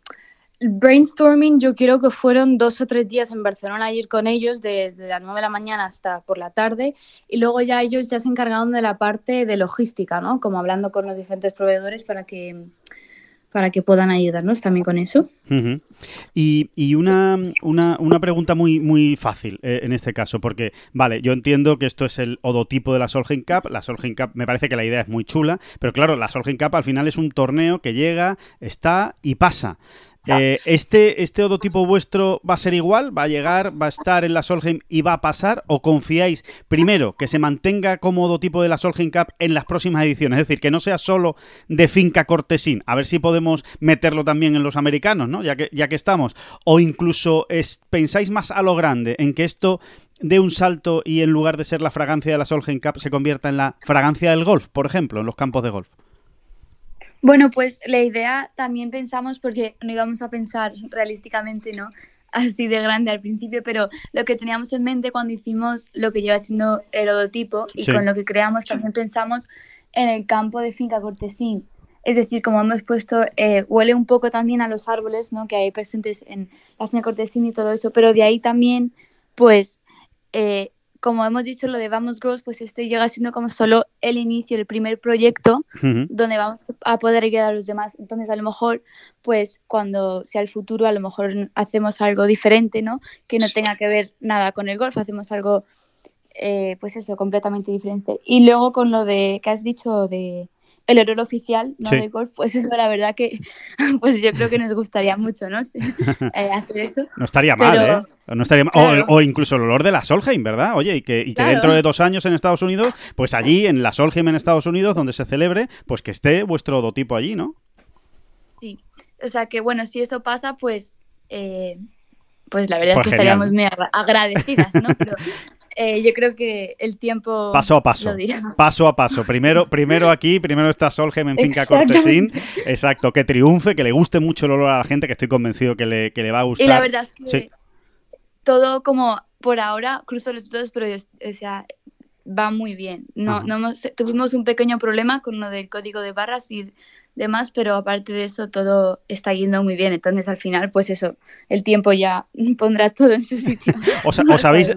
brainstorming yo creo que fueron dos o tres días en Barcelona a ir con ellos desde las 9 de la mañana hasta por la tarde y luego ya ellos ya se encargaron de la parte de logística, ¿no? Como hablando con los diferentes proveedores para que para que puedan ayudarnos también con eso. Y, y una, una, una, pregunta muy, muy fácil eh, en este caso, porque, vale, yo entiendo que esto es el odotipo de la Solheim Cup, la Solheim Cup me parece que la idea es muy chula, pero claro, la Solheim Cup al final es un torneo que llega, está y pasa. Eh, ¿este, ¿Este odotipo vuestro va a ser igual? ¿Va a llegar, va a estar en la Solheim y va a pasar? ¿O confiáis, primero, que se mantenga como odotipo de la Solheim Cup en las próximas ediciones? Es decir, que no sea solo de finca cortesín. A ver si podemos meterlo también en los americanos, ¿no? Ya que, ya que estamos. O incluso pensáis más a lo grande, en que esto dé un salto y en lugar de ser la fragancia de la Solheim Cup se convierta en la fragancia del golf, por ejemplo, en los campos de golf. Bueno, pues la idea también pensamos, porque no íbamos a pensar realísticamente, ¿no? Así de grande al principio, pero lo que teníamos en mente cuando hicimos lo que lleva siendo el odotipo y con lo que creamos también pensamos en el campo de finca cortesín. Es decir, como hemos puesto, eh, huele un poco también a los árboles ¿no? que hay presentes en la finca cortesín y todo eso, pero de ahí también, pues, eh, como hemos dicho, lo de Vamos Girls, pues este llega siendo como solo el inicio, el primer proyecto donde vamos a poder ayudar a los demás. Entonces, a lo mejor, pues cuando sea el futuro, a lo mejor hacemos algo diferente, ¿no? Que no tenga que ver nada con el golf, hacemos algo, eh, pues eso, completamente diferente. Y luego con lo de que has dicho de el error oficial ¿no? de golf, pues eso la verdad que pues yo creo que nos gustaría mucho, ¿no? Eh, hacer eso. No estaría mal, ¿eh? No estaría o, incluso el olor de la Solheim, ¿verdad? Oye, y que, y que dentro de dos años en Estados Unidos, pues allí en la Solheim en Estados Unidos, donde se celebre, pues que esté vuestro odotipo allí, ¿no? Sí, o sea que bueno, si eso pasa, pues... Eh, pues la verdad es pues que estaríamos muy agradecidas, ¿no? Pero eh, yo creo que el tiempo. Paso a paso. Paso a paso. Primero, primero aquí, primero está Solheim en Finca Cortesín. Exacto, que triunfe, que le guste mucho el olor a la gente, que estoy convencido que le, que le va a gustar. Y la verdad es que todo como por ahora, cruzo los dedos, pero o sea, va muy bien. No, no tuvimos un pequeño problema con lo del código de barras y demás, pero aparte de eso todo está yendo muy bien. Entonces al final, pues eso, el tiempo ya pondrá todo en su sitio. os, habéis,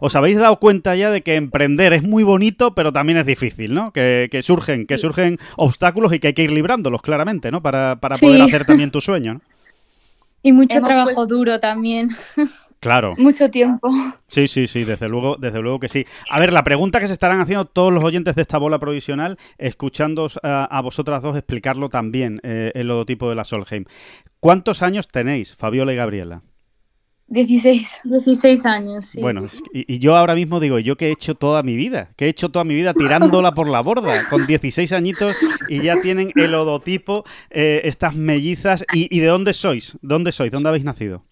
os, habéis dado cuenta ya de que emprender es muy bonito, pero también es difícil, ¿no? Que, surgen, que surgen obstáculos y que hay que ir librándolos claramente, ¿no? Para, poder hacer también tu sueño. Y mucho trabajo duro también. Claro. Mucho tiempo. Sí, sí, sí, desde luego, desde luego que sí. A ver, la pregunta que se estarán haciendo todos los oyentes de esta bola provisional, escuchando a, vosotras dos explicarlo también, eh, el logotipo de la Solheim. ¿Cuántos años tenéis, Fabiola y Gabriela? 16, 16 años, sí. Bueno, y, yo ahora mismo digo, ¿yo qué he hecho toda mi vida? ¿Qué he hecho toda mi vida tirándola por la borda? Con 16 añitos y ya tienen el odotipo, eh, estas mellizas. ¿Y, ¿Y de dónde sois? ¿Dónde sois? ¿Dónde habéis nacido?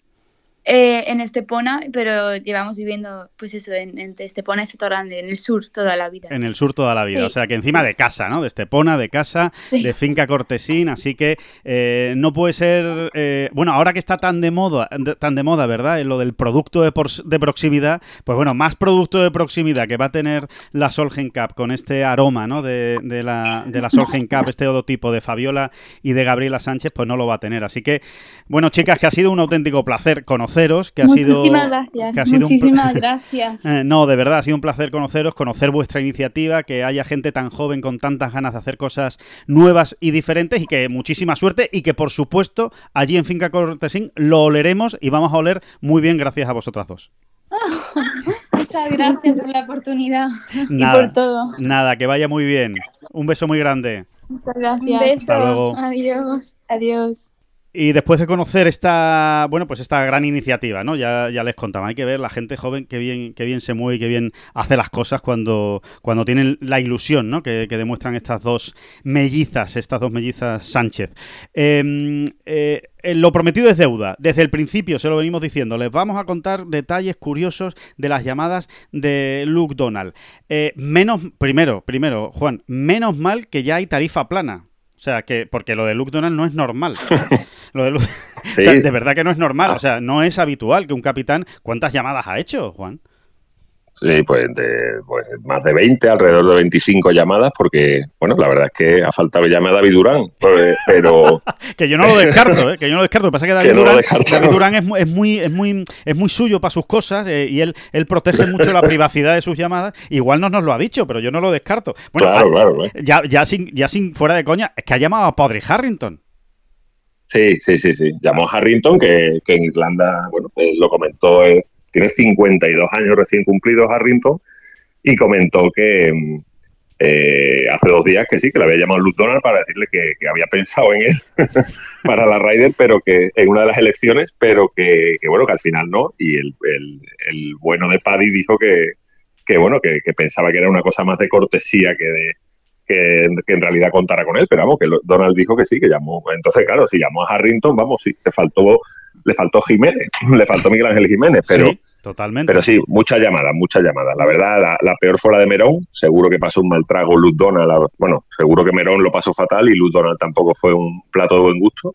Eh, en Estepona, pero llevamos viviendo, pues eso, en, entre Estepona y Grande, en el sur toda la vida. En el sur toda la vida, o sea que encima de casa, ¿no? De Estepona, de casa, de finca cortesín, así que eh, no puede ser, eh, bueno, ahora que está tan de moda, tan de moda, ¿verdad? Lo del producto de, de, proximidad, pues bueno, más producto de proximidad que va a tener la Solgen Cup con este aroma, ¿no? De, de la, de la Solgen Cup, este odotipo de Fabiola y de Gabriela Sánchez, pues no lo va a tener. Así que, bueno, chicas, que ha sido un auténtico placer conocer conoceros, que ha Muchísimas sido... gracias. que ha sido un Muchísimas gracias. Eh, no, de verdad, ha sido un placer conoceros, conocer vuestra iniciativa, que haya gente tan joven con tantas ganas de hacer cosas nuevas y diferentes y que muchísima suerte y que por supuesto allí en Finca Cortesín lo oleremos y vamos a oler muy bien gracias a vosotras dos. Muchas gracias por la oportunidad y por todo. Nada, que vaya muy bien. Un beso muy grande. Muchas gracias. Un beso. Hasta luego. Adiós. Adiós. Y después de conocer esta, bueno, pues esta gran iniciativa, ¿no? Ya, ya les contaba, hay que ver la gente joven que bien, que bien se mueve y que bien hace las cosas cuando, cuando tienen la ilusión, ¿no? Que, que demuestran estas dos mellizas, estas dos mellizas Sánchez. Eh, eh, lo prometido es deuda. Desde el principio se lo venimos diciendo. Les vamos a contar detalles curiosos de las llamadas de Luke Donald. Eh, menos, primero, primero, Juan, menos mal que ya hay tarifa plana. O sea, que porque lo de Luke Donald no es normal. Lo de, Luke- Sí. o sea, de verdad que no es normal. O sea, no es habitual que un capitán. ¿Cuántas llamadas ha hecho, Juan? Sí, pues, de, pues más de 20, alrededor de 25 llamadas, porque, bueno, la verdad es que ha faltado llamar a David Durán, pues, pero Que yo no lo descarto, ¿eh? que yo no lo descarto. Lo que pasa es que David Que no lo Durán, descarto. David Durán es, mu- es muy, es muy, es muy suyo para sus cosas eh, y él, él protege mucho la privacidad de sus llamadas. Igual no nos lo ha dicho, pero yo no lo descarto. Bueno, Claro, ah, claro, claro. Ya, ya, sin, ya sin fuera de coña, es que ha llamado a Podrick Harrington. sí, sí, sí, sí. Llamó a Harrington, que, que en Irlanda, bueno, eh, lo comentó, eh, tiene 52 años recién cumplidos Harrington, y comentó que eh, hace dos días que sí, que le había llamado Luke Donald para decirle que, había pensado en él para la Ryder, pero que en una de las elecciones, pero que, bueno, que al final no, y el, bueno de Paddy dijo que, que bueno, que, pensaba que era una cosa más de cortesía que de que, en realidad contara con él, pero vamos, que Donald dijo que sí, que llamó. Entonces, claro, si llamó a Harrington, vamos, sí, le faltó, le faltó Jiménez, le faltó Miguel Ángel Jiménez, pero, sí, totalmente. pero sí, muchas llamadas, muchas llamadas. La verdad, la, la peor fue la de Merón, seguro que pasó un mal trago Luz Donald, bueno, seguro que Merón lo pasó fatal y Luz Donald tampoco fue un plato de buen gusto.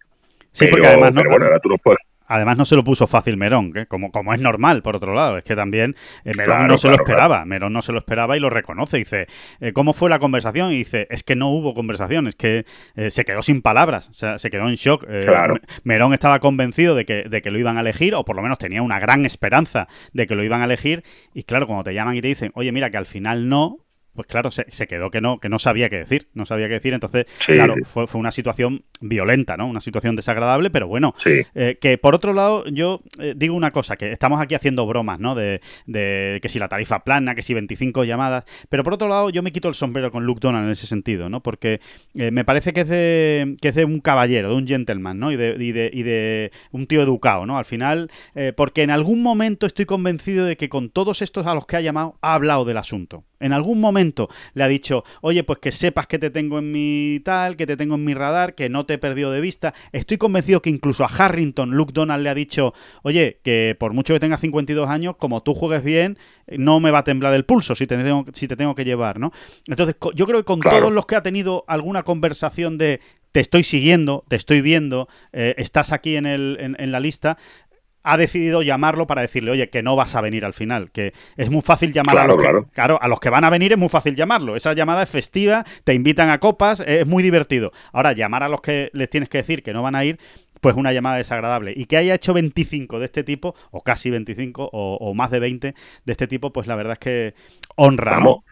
Sí, porque además no, pero bueno, ahora tú nos puedes, Además no se lo puso fácil Merón, que como, como es normal, por otro lado. Es que también eh, Merón Claro, no se lo claro, esperaba. Merón no se lo esperaba y lo reconoce. Dice, eh, ¿cómo fue la conversación? Y dice, es que no hubo conversación, es que eh, se quedó sin palabras, o sea, se quedó en shock. Merón estaba convencido de que, de que lo iban a elegir, o por lo menos tenía una gran esperanza de que lo iban a elegir. Y claro, cuando te llaman y te dicen, oye, mira, que al final no, pues claro, se, se quedó que no, que no sabía qué decir, no sabía qué decir. Entonces, Sí, claro, fue, fue una situación violenta, ¿no? Una situación desagradable, pero bueno, sí. eh, que por otro lado, yo eh, digo una cosa, que estamos aquí haciendo bromas, ¿no? De, de que si la tarifa plana, que si 25 llamadas, pero por otro lado, yo me quito el sombrero con Luke Donald en ese sentido, ¿no? Porque eh, me parece que es, de, que es de un caballero, de un gentleman, ¿no? Y de, y de, y de un tío educado, ¿no? Al final, porque en algún momento estoy convencido de que con todos estos a los que ha llamado, ha hablado del asunto. En algún momento le ha dicho, oye, pues que sepas que te tengo en mi tal, que te tengo en mi radar, que no te he perdido de vista. Estoy convencido que incluso a Harrington, Luke Donald le ha dicho, oye, que por mucho que tenga 52 años, como tú juegues bien, no me va a temblar el pulso si te tengo, si te tengo que llevar, ¿no? Entonces, yo creo que con Claro. todos los que ha tenido alguna conversación de te estoy siguiendo, te estoy viendo, eh, estás aquí en, el, en, en la lista, ha decidido llamarlo para decirle, oye, que no vas a venir al final, que es muy fácil llamar a los que, claro. claro, a los que van a venir es muy fácil llamarlo. Esa llamada es festiva, te invitan a copas, es muy divertido. Ahora, llamar a los que les tienes que decir que no van a ir, pues una llamada desagradable. Y que haya hecho 25 de este tipo, o casi 25, o, o más de 20 de este tipo, pues la verdad es que honra, ¿no? Vamos,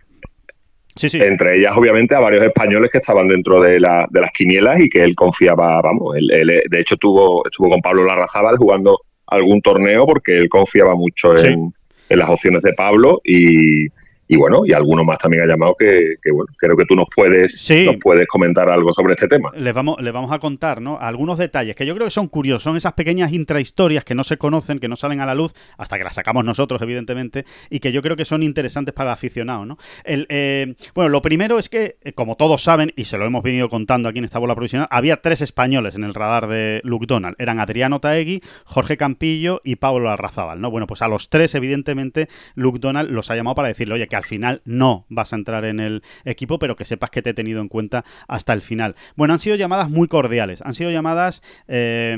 Sí, sí. entre ellas obviamente a varios españoles que estaban dentro de, la, de las quinielas y que él confiaba, vamos, él, él, de hecho tuvo, estuvo con Pablo Larrazábal jugando algún torneo porque él confiaba mucho Sí. en, en las opciones de Pablo y, y bueno, y alguno más también ha llamado que, que, bueno, creo que tú nos puedes, Sí. nos puedes comentar algo sobre este tema. les vamos, les vamos a contar, ¿no? Algunos detalles que yo creo que son curiosos, son esas pequeñas intrahistorias que no se conocen, que no salen a la luz, hasta que las sacamos nosotros, evidentemente, y que yo creo que son interesantes para el aficionado, ¿no? El, eh, bueno, lo primero es que, eh, como todos saben, y se lo hemos venido contando aquí en esta bola provisional, había tres españoles en el radar de Luke Donald. Eran Adriano Taegui, Jorge Campillo y Pablo Arrazábal, ¿no? Bueno, pues a los tres, evidentemente, Luke Donald los ha llamado para decirle, oye, que al final no vas a entrar en el equipo, pero que sepas que te he tenido en cuenta hasta el final. Bueno, han sido llamadas muy cordiales, han sido llamadas eh,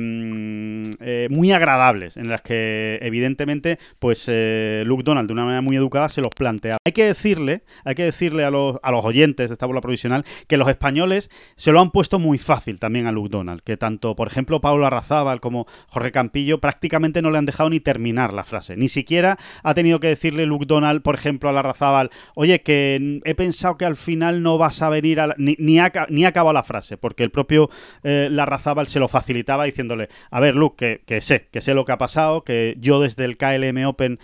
eh, muy agradables, en las que evidentemente, pues Luke Donald de una manera muy educada se los plantea. Hay que decirle, hay que decirle a los, a los oyentes de esta bola provisional que los españoles se lo han puesto muy fácil también a Luke Donald, que tanto, por ejemplo, Pablo Arrazábal como Jorge Campillo prácticamente no le han dejado ni terminar la frase. Ni siquiera ha tenido que decirle Luke Donald, por ejemplo, a Oye, que he pensado que al final no vas a venir a ni, ni, ha, acabado la frase, porque el propio eh, Larrazábal se lo facilitaba diciéndole, a ver, Luke, que, que sé, que sé lo que ha pasado, que yo desde el KLM Open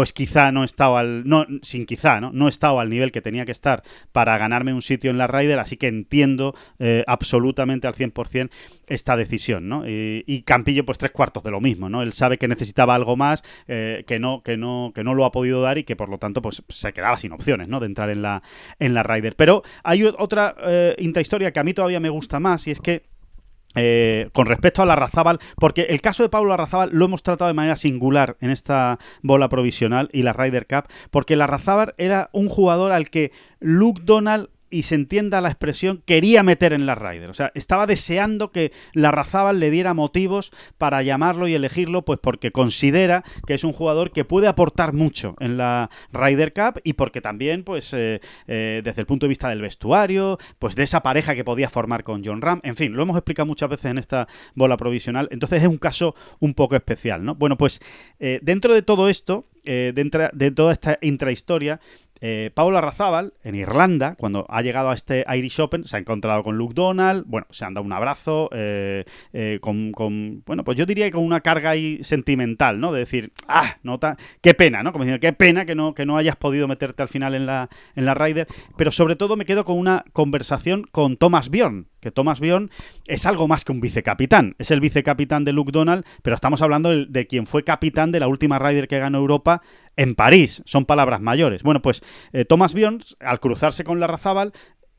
pues quizá no estaba al no sin quizá no no estaba al nivel que tenía que estar para ganarme un sitio en la Ryder así que entiendo eh, absolutamente al 100% esta decisión no y, Campillo pues tres cuartos de lo mismo no él sabe que necesitaba algo más eh, que no que no que no lo ha podido dar y que por lo tanto pues se quedaba sin opciones no de entrar en la en la Ryder. Pero hay otra eh, intrahistoria que a mí todavía me gusta más y es que eh, con respecto a la Razábal, porque el caso de Pablo Larrazábal lo hemos tratado de manera singular en esta bola provisional y la Ryder Cup, porque la Larrazábal era un jugador al que Luke Donald y se entienda la expresión, quería meter en la Ryder. O sea, estaba deseando que la Razábal le diera motivos para llamarlo y elegirlo, pues porque considera que es un jugador que puede aportar mucho en la Ryder Cup y porque también, pues, eh, eh, desde el punto de vista del vestuario, pues de esa pareja que podía formar con John Ram. En fin, lo hemos explicado muchas veces en esta bola provisional. Entonces es un caso un poco especial, ¿no? Bueno, pues eh, dentro de todo esto, dentro de toda esta intrahistoria, eh, Paulo Arrazábal, en Irlanda, cuando ha llegado a este Irish Open, se ha encontrado con Luke Donald, bueno, se han dado un abrazo, eh, eh, con, bueno, pues yo diría que con una carga ahí sentimental, ¿no? De decir, ah, nota, qué pena, ¿no? Como diciendo, qué pena que no, que no hayas podido meterte al final en la, en la Ryder, pero sobre todo me quedo con una conversación con Thomas Bjorn, que Thomas Bion es algo más que un vicecapitán. Es el vicecapitán de Luke Donald, pero estamos hablando de, quien fue capitán de la última Ryder que ganó Europa en París. Son palabras mayores. Bueno, pues eh, Thomas al cruzarse con la Razábal,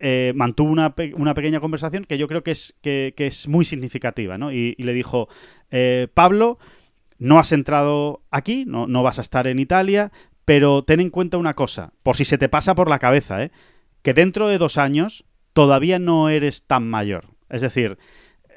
eh, mantuvo una, pequeña conversación que yo creo que es, que, es muy significativa, ¿no? Y, le dijo, eh, Pablo, no has entrado aquí, no, no vas a estar en Italia, pero ten en cuenta una cosa, por si se te pasa por la cabeza, ¿eh? que dentro de dos años todavía no eres tan mayor. Es decir,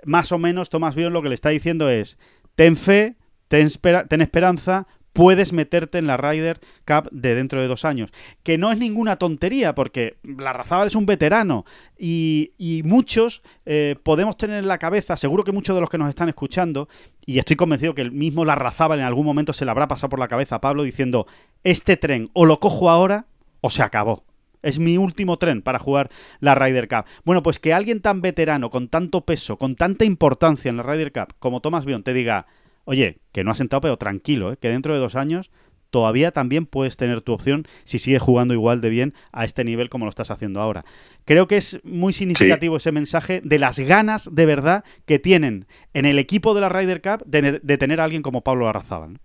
más o menos Tomás Bion lo que le está diciendo es, ten fe, ten, ten esperanza, puedes meterte en la Ryder Cup de dentro de dos años. Que no es ninguna tontería, porque la Razábal es un veterano y, muchos eh, podemos tener en la cabeza, seguro que muchos de los que nos están escuchando, y estoy convencido que el mismo la Razábal en algún momento se le habrá pasado por la cabeza a Pablo diciendo, este tren o lo cojo ahora o se acabó. Es mi último tren para jugar la Ryder Cup. Bueno, pues que alguien tan veterano, con tanto peso, con tanta importancia en la Ryder Cup como Thomas Bion te diga, oye, que no has sentado, pero tranquilo, ¿eh? que dentro de dos años todavía también puedes tener tu opción si sigues jugando igual de bien a este nivel como lo estás haciendo ahora. Creo que es muy significativo ese mensaje de las ganas de verdad que tienen en el equipo de la Ryder Cup de, tener a alguien como Pablo Arrazábal.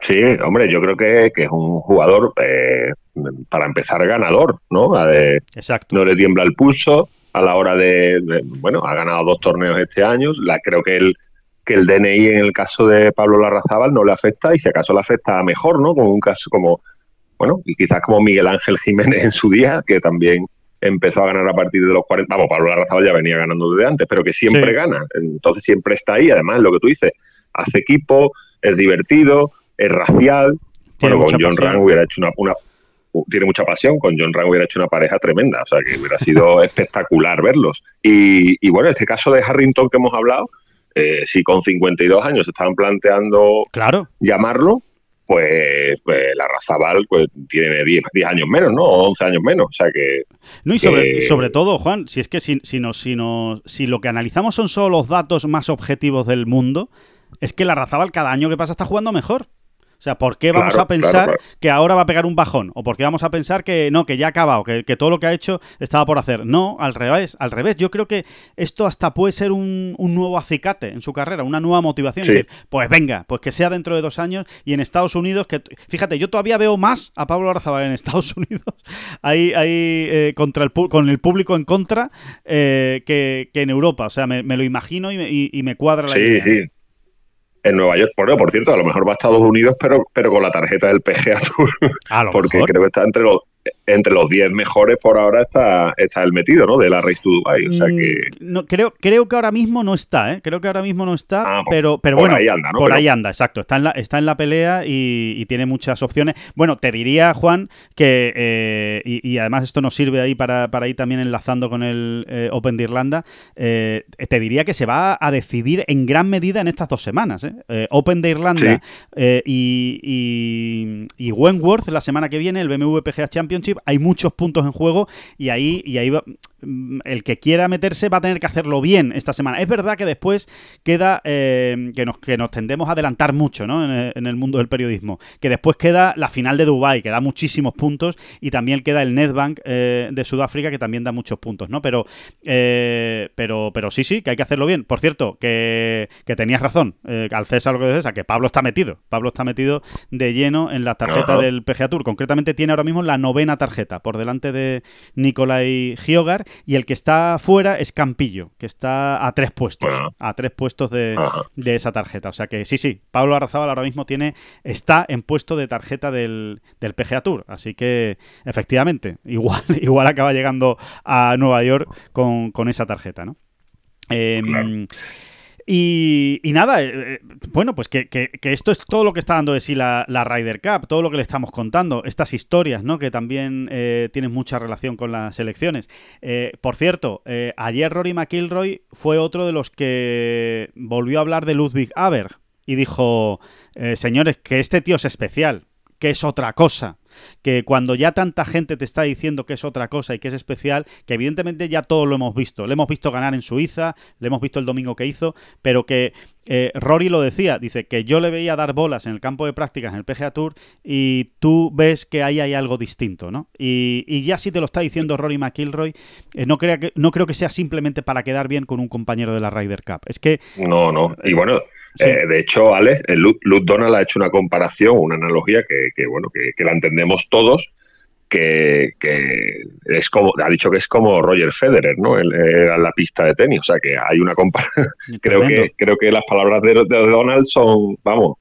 Sí, hombre, yo creo que, es un jugador, eh, para empezar, ganador, ¿no? Exacto. No le tiembla el pulso a la hora de, bueno, ha ganado dos torneos este año, la, creo que el, que el DNI en el caso de Pablo Larrazábal no le afecta y si acaso le afecta mejor, ¿no? Como un caso como, bueno, y quizás como Miguel Ángel Jiménez en su día, que también empezó a ganar a partir de los 40. Vamos, Pablo Larrazábal ya venía ganando desde antes, pero que siempre gana. Entonces siempre está ahí. Además, lo que tú dices, hace equipo, es divertido, es racial. bueno, con John Rang hubiera hecho una, tiene mucha pasión, con John Rang hubiera hecho una pareja tremenda, o sea que hubiera sido espectacular verlos. Y, bueno, este caso de Harrington que hemos hablado, eh, si con 52 años estaban planteando claro. llamarlo, pues, pues, la Razabal pues, tiene 10, 10, años menos, ¿no? O 11 años menos, o sea que... No, y sobre, sobre todo, Juan, si es que si, si, nos, si, nos, si lo que analizamos son solo los datos más objetivos del mundo, es que la Razabal cada año que pasa está jugando mejor. O sea, ¿por qué vamos a pensar que ahora va a pegar un bajón? ¿O por qué vamos a pensar que no, que ya ha acabado, que, todo lo que ha hecho estaba por hacer? No, al revés, al revés. Yo creo que esto hasta puede ser un, nuevo acicate en su carrera, una nueva motivación. decir, pues venga, pues que sea dentro de dos años y en Estados Unidos, que fíjate, yo todavía veo más a Pablo Arzabal en Estados Unidos, ahí, ahí eh, contra el, con el público en contra, eh, que, en Europa. O sea, me, lo imagino y me, y me cuadra la idea. Sí, sí. En Nueva York. Por, por cierto, a lo mejor va a Estados Unidos, pero, pero con la tarjeta del PGA Tour. porque creo que está entre los entre los 10 mejores por ahora está, está el metido, ¿no? De la Race to Dubai. O sea mm, que... no, creo, creo que ahora mismo no está, ¿eh? Creo que ahora mismo no está, ah, pero, pero por bueno, ahí anda, ¿no? por ahí anda, exacto. Está en la, está en la pelea y, tiene muchas opciones. Bueno, te diría, Juan, que, eh, y, además esto nos sirve ahí para, para ir también enlazando con el eh, Open de Irlanda, eh, te diría que se va a decidir en gran medida en estas dos semanas. Open de Irlanda y, y, y Wentworth la semana que viene, el BMW PGA Hay muchos puntos en juego y ahí, y ahí va, el que quiera meterse va a tener que hacerlo bien esta semana. Es verdad que después queda eh, que, nos, que nos tendemos a adelantar mucho ¿no? en, el, mundo del periodismo. Que después queda la final de Dubai que da muchísimos puntos, y también queda el Netbank eh, de Sudáfrica, que también da muchos puntos, ¿no? Pero, eh, pero, pero sí, sí, que hay que hacerlo bien. Por cierto, que, tenías razón, al César lo que César, que Pablo está metido. Pablo está metido de lleno en la tarjeta del PGA Tour. Concretamente tiene ahora mismo la novena tarjeta, por delante de Nicolai Giogar y el que está fuera es Campillo, que está a tres puestos, a tres puestos de, esa tarjeta. O sea que sí, sí, Pablo Arrazábal ahora mismo tiene, está en puesto de tarjeta del, del PGA Tour. Así que efectivamente, igual, igual acaba llegando a Nueva York con, esa tarjeta, ¿no? Em, y, nada, eh, eh, bueno, pues que, esto es todo lo que está dando de sí la, la, Ryder Cup, todo lo que le estamos contando, estas historias, ¿no? Que también eh, tienen mucha relación con las elecciones. por cierto, ayer Rory McIlroy fue otro de los que volvió a hablar de Ludwig Aber y dijo, señores, que este tío es especial, que es otra cosa que cuando ya tanta gente te está diciendo que es otra cosa y que es especial, que evidentemente ya todo lo hemos visto. Le hemos visto ganar en Suiza, le hemos visto el domingo que hizo, pero que eh, Rory lo decía, dice que yo le veía dar bolas en el campo de prácticas en el PGA Tour y tú ves que ahí hay algo distinto, ¿no? Y, ya si te lo está diciendo Rory McIlroy, eh, no, crea que, no creo que sea simplemente para quedar bien con un compañero de la Ryder Cup. Es que... No, no. Y bueno, eh, de hecho, Alex, Luke, Donald ha hecho una comparación, una analogía que, bueno, que, la entendemos todos, que, es como, ha dicho que es como Roger Federer, ¿no? En, la pista de tenis. O sea, que hay una comparación. creo que, creo que las palabras de, Donald son, vamos,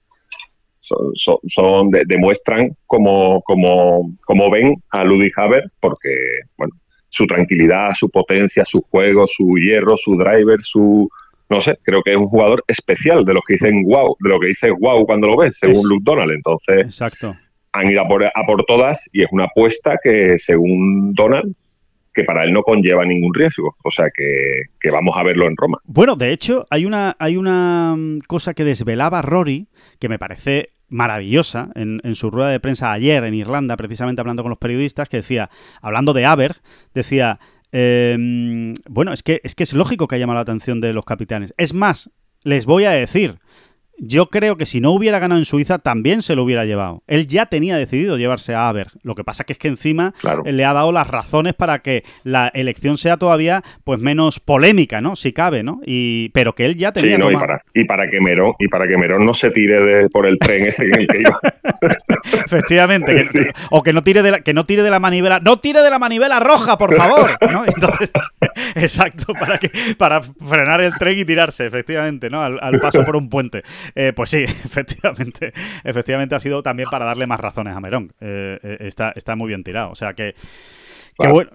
son, demuestran cómo, cómo, ven a Ludwig Haber, porque, bueno, su tranquilidad, su potencia, su juego, su hierro, su driver, su, no sé, creo que es un jugador especial de los que dicen wow, de lo que dices wow cuando lo ves, según Luke Donald. Entonces, exacto. han ido a por, a por todas y es una apuesta que, según Donald, que para él no conlleva ningún riesgo. O sea que, vamos a verlo en Roma. Bueno, de hecho, hay una, hay una mm, cosa que desvelaba Rory que me parece maravillosa en, en, su rueda de prensa ayer en Irlanda, precisamente hablando con los periodistas, que decía, hablando de Aber, decía, Em, bueno, es que, es que es lógico que haya llamado la atención de los capitanes. Es más, les voy a decir, yo creo que si no hubiera ganado en Suiza también se lo hubiera llevado. Él ya tenía decidido llevarse a Aber. Lo que pasa que es que encima le ha dado las razones para que la elección sea todavía pues menos polémica, ¿no? Si cabe, ¿no? Y pero que él ya tenía y, para, y para que Merón y para que Merón no se tire por el tren ese en el que iba. Efectivamente, o que no tire de la que no tire de la manivela, no tire de la manivela roja, por favor, ¿no? Entonces, exacto, para que para frenar el tren y tirarse, efectivamente, ¿no? al paso por un puente. Eh, pues sí, efectivamente, efectivamente ha sido también para darle más razones a Merón. Eh, eh, está, está muy bien tirado. O sea que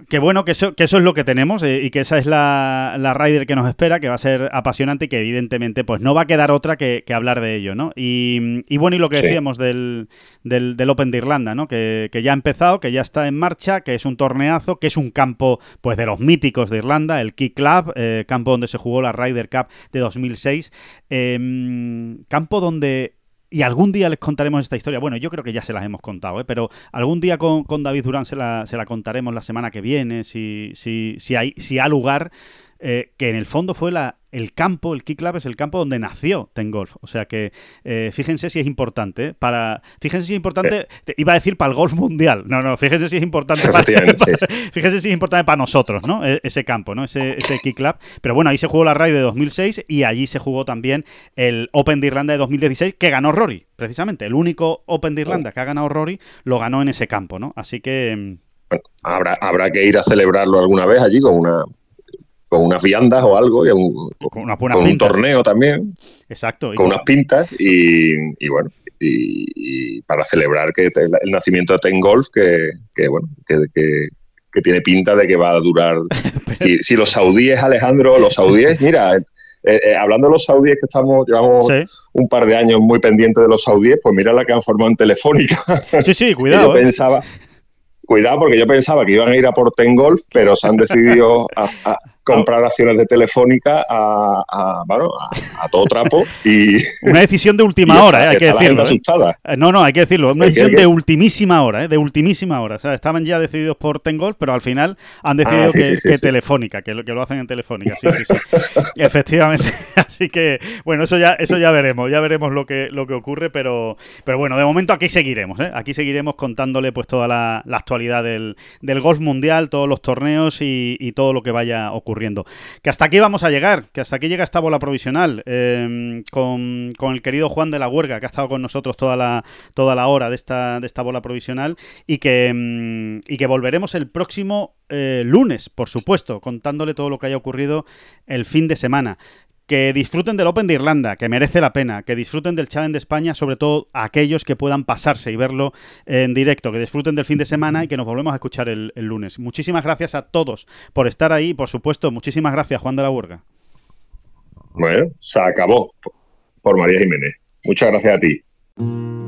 Qué, bueno, que eso, que eso es lo que tenemos eh, y que esa es la, la Rider que nos espera, que va a ser apasionante y que evidentemente pues no va a quedar otra que, hablar de ello, ¿no? Y, bueno, y lo que decíamos del, del, Open de Irlanda, ¿no? Que, ya ha empezado, que ya está en marcha, que es un torneazo, que es un campo pues de los míticos de Irlanda, el Key Club, eh, campo donde se jugó la Ryder Cup de 2006, em, campo donde y algún día les contaremos esta historia. Bueno, yo creo que ya se las hemos contado, ¿eh? pero algún día con, con David Durán se la, se la, contaremos la semana que viene, si, si, si, hay, si ha lugar, eh, que en el fondo fue la, el campo, el Key Club es el campo donde nació Ten Golf. O sea que eh, fíjense si es importante. ¿eh? Para, fíjense si es importante. iba a decir para el golf mundial. No, no, fíjense si es importante para. fíjense si es importante para nosotros, ¿no? E, ese campo, ¿no? Ese, ese Key Club. Pero bueno, ahí se jugó la RAI de 2006 y allí se jugó también el Open de Irlanda de 2016 que ganó Rory, precisamente. El único Open de Irlanda que ha ganado Rory lo ganó en ese campo, ¿no? Así que. Bueno, habrá, habrá que ir a celebrarlo alguna vez allí con una con unas viandas o algo, y un, Con unas con buenas un torneo también, Exacto. y con con- unas pintas y, y bueno, y, y para celebrar que te- el nacimiento de Ten Golf, que, que, bueno, que, que- que tiene pinta de que va a durar. si, si los saudíes, Alejandro, los saudíes, mira, eh, eh, hablando de los saudíes que estamos, llevamos Sí, un par de años muy pendientes de los saudíes, pues mira la que han formado en Telefónica. sí, sí, cuidado. yo ¿eh? pensaba, cuidado, porque yo pensaba que iban a ir a por Ten Golf, pero se han decidido a, a comprar acciones de Telefónica a, a, bueno, a, todo trapo y, Una decisión de última hora, ¿eh? hay que decirlo. ¿eh? Eh, No, no, hay que decirlo. Una decisión de ultimísima hora, ¿eh? de ultimísima hora. O sea, estaban ya decididos por Tengol, pero al final han decidido Ah, sí, que, sí, sí, que. Telefónica, que lo, que lo hacen en Telefónica. Sí, sí, sí. Efectivamente. Así que, bueno, eso ya, eso ya veremos, ya veremos lo que, lo que ocurre, pero, pero bueno, de momento aquí seguiremos, ¿eh? Aquí seguiremos contándole pues toda la, actualidad del, del golf mundial, todos los torneos y, todo lo que vaya ocurriendo. Que hasta aquí vamos a llegar, que hasta aquí llega esta bola provisional eh, con, con el querido Juan de la Huerga, que ha estado con nosotros toda la, toda la hora de esta, de esta bola provisional y que, mm, y que volveremos el próximo eh, lunes, por supuesto, contándole todo lo que haya ocurrido el fin de semana. Que disfruten del Open de Irlanda, que merece la pena. Que disfruten del Challenge de España, sobre todo aquellos que puedan pasarse y verlo en directo. Que disfruten del fin de semana y que nos volvemos a escuchar el, el lunes. Muchísimas gracias a todos por estar ahí. Por supuesto, muchísimas gracias, Juan de la Huerga. Bueno, se acabó por María Jiménez. Muchas gracias a ti.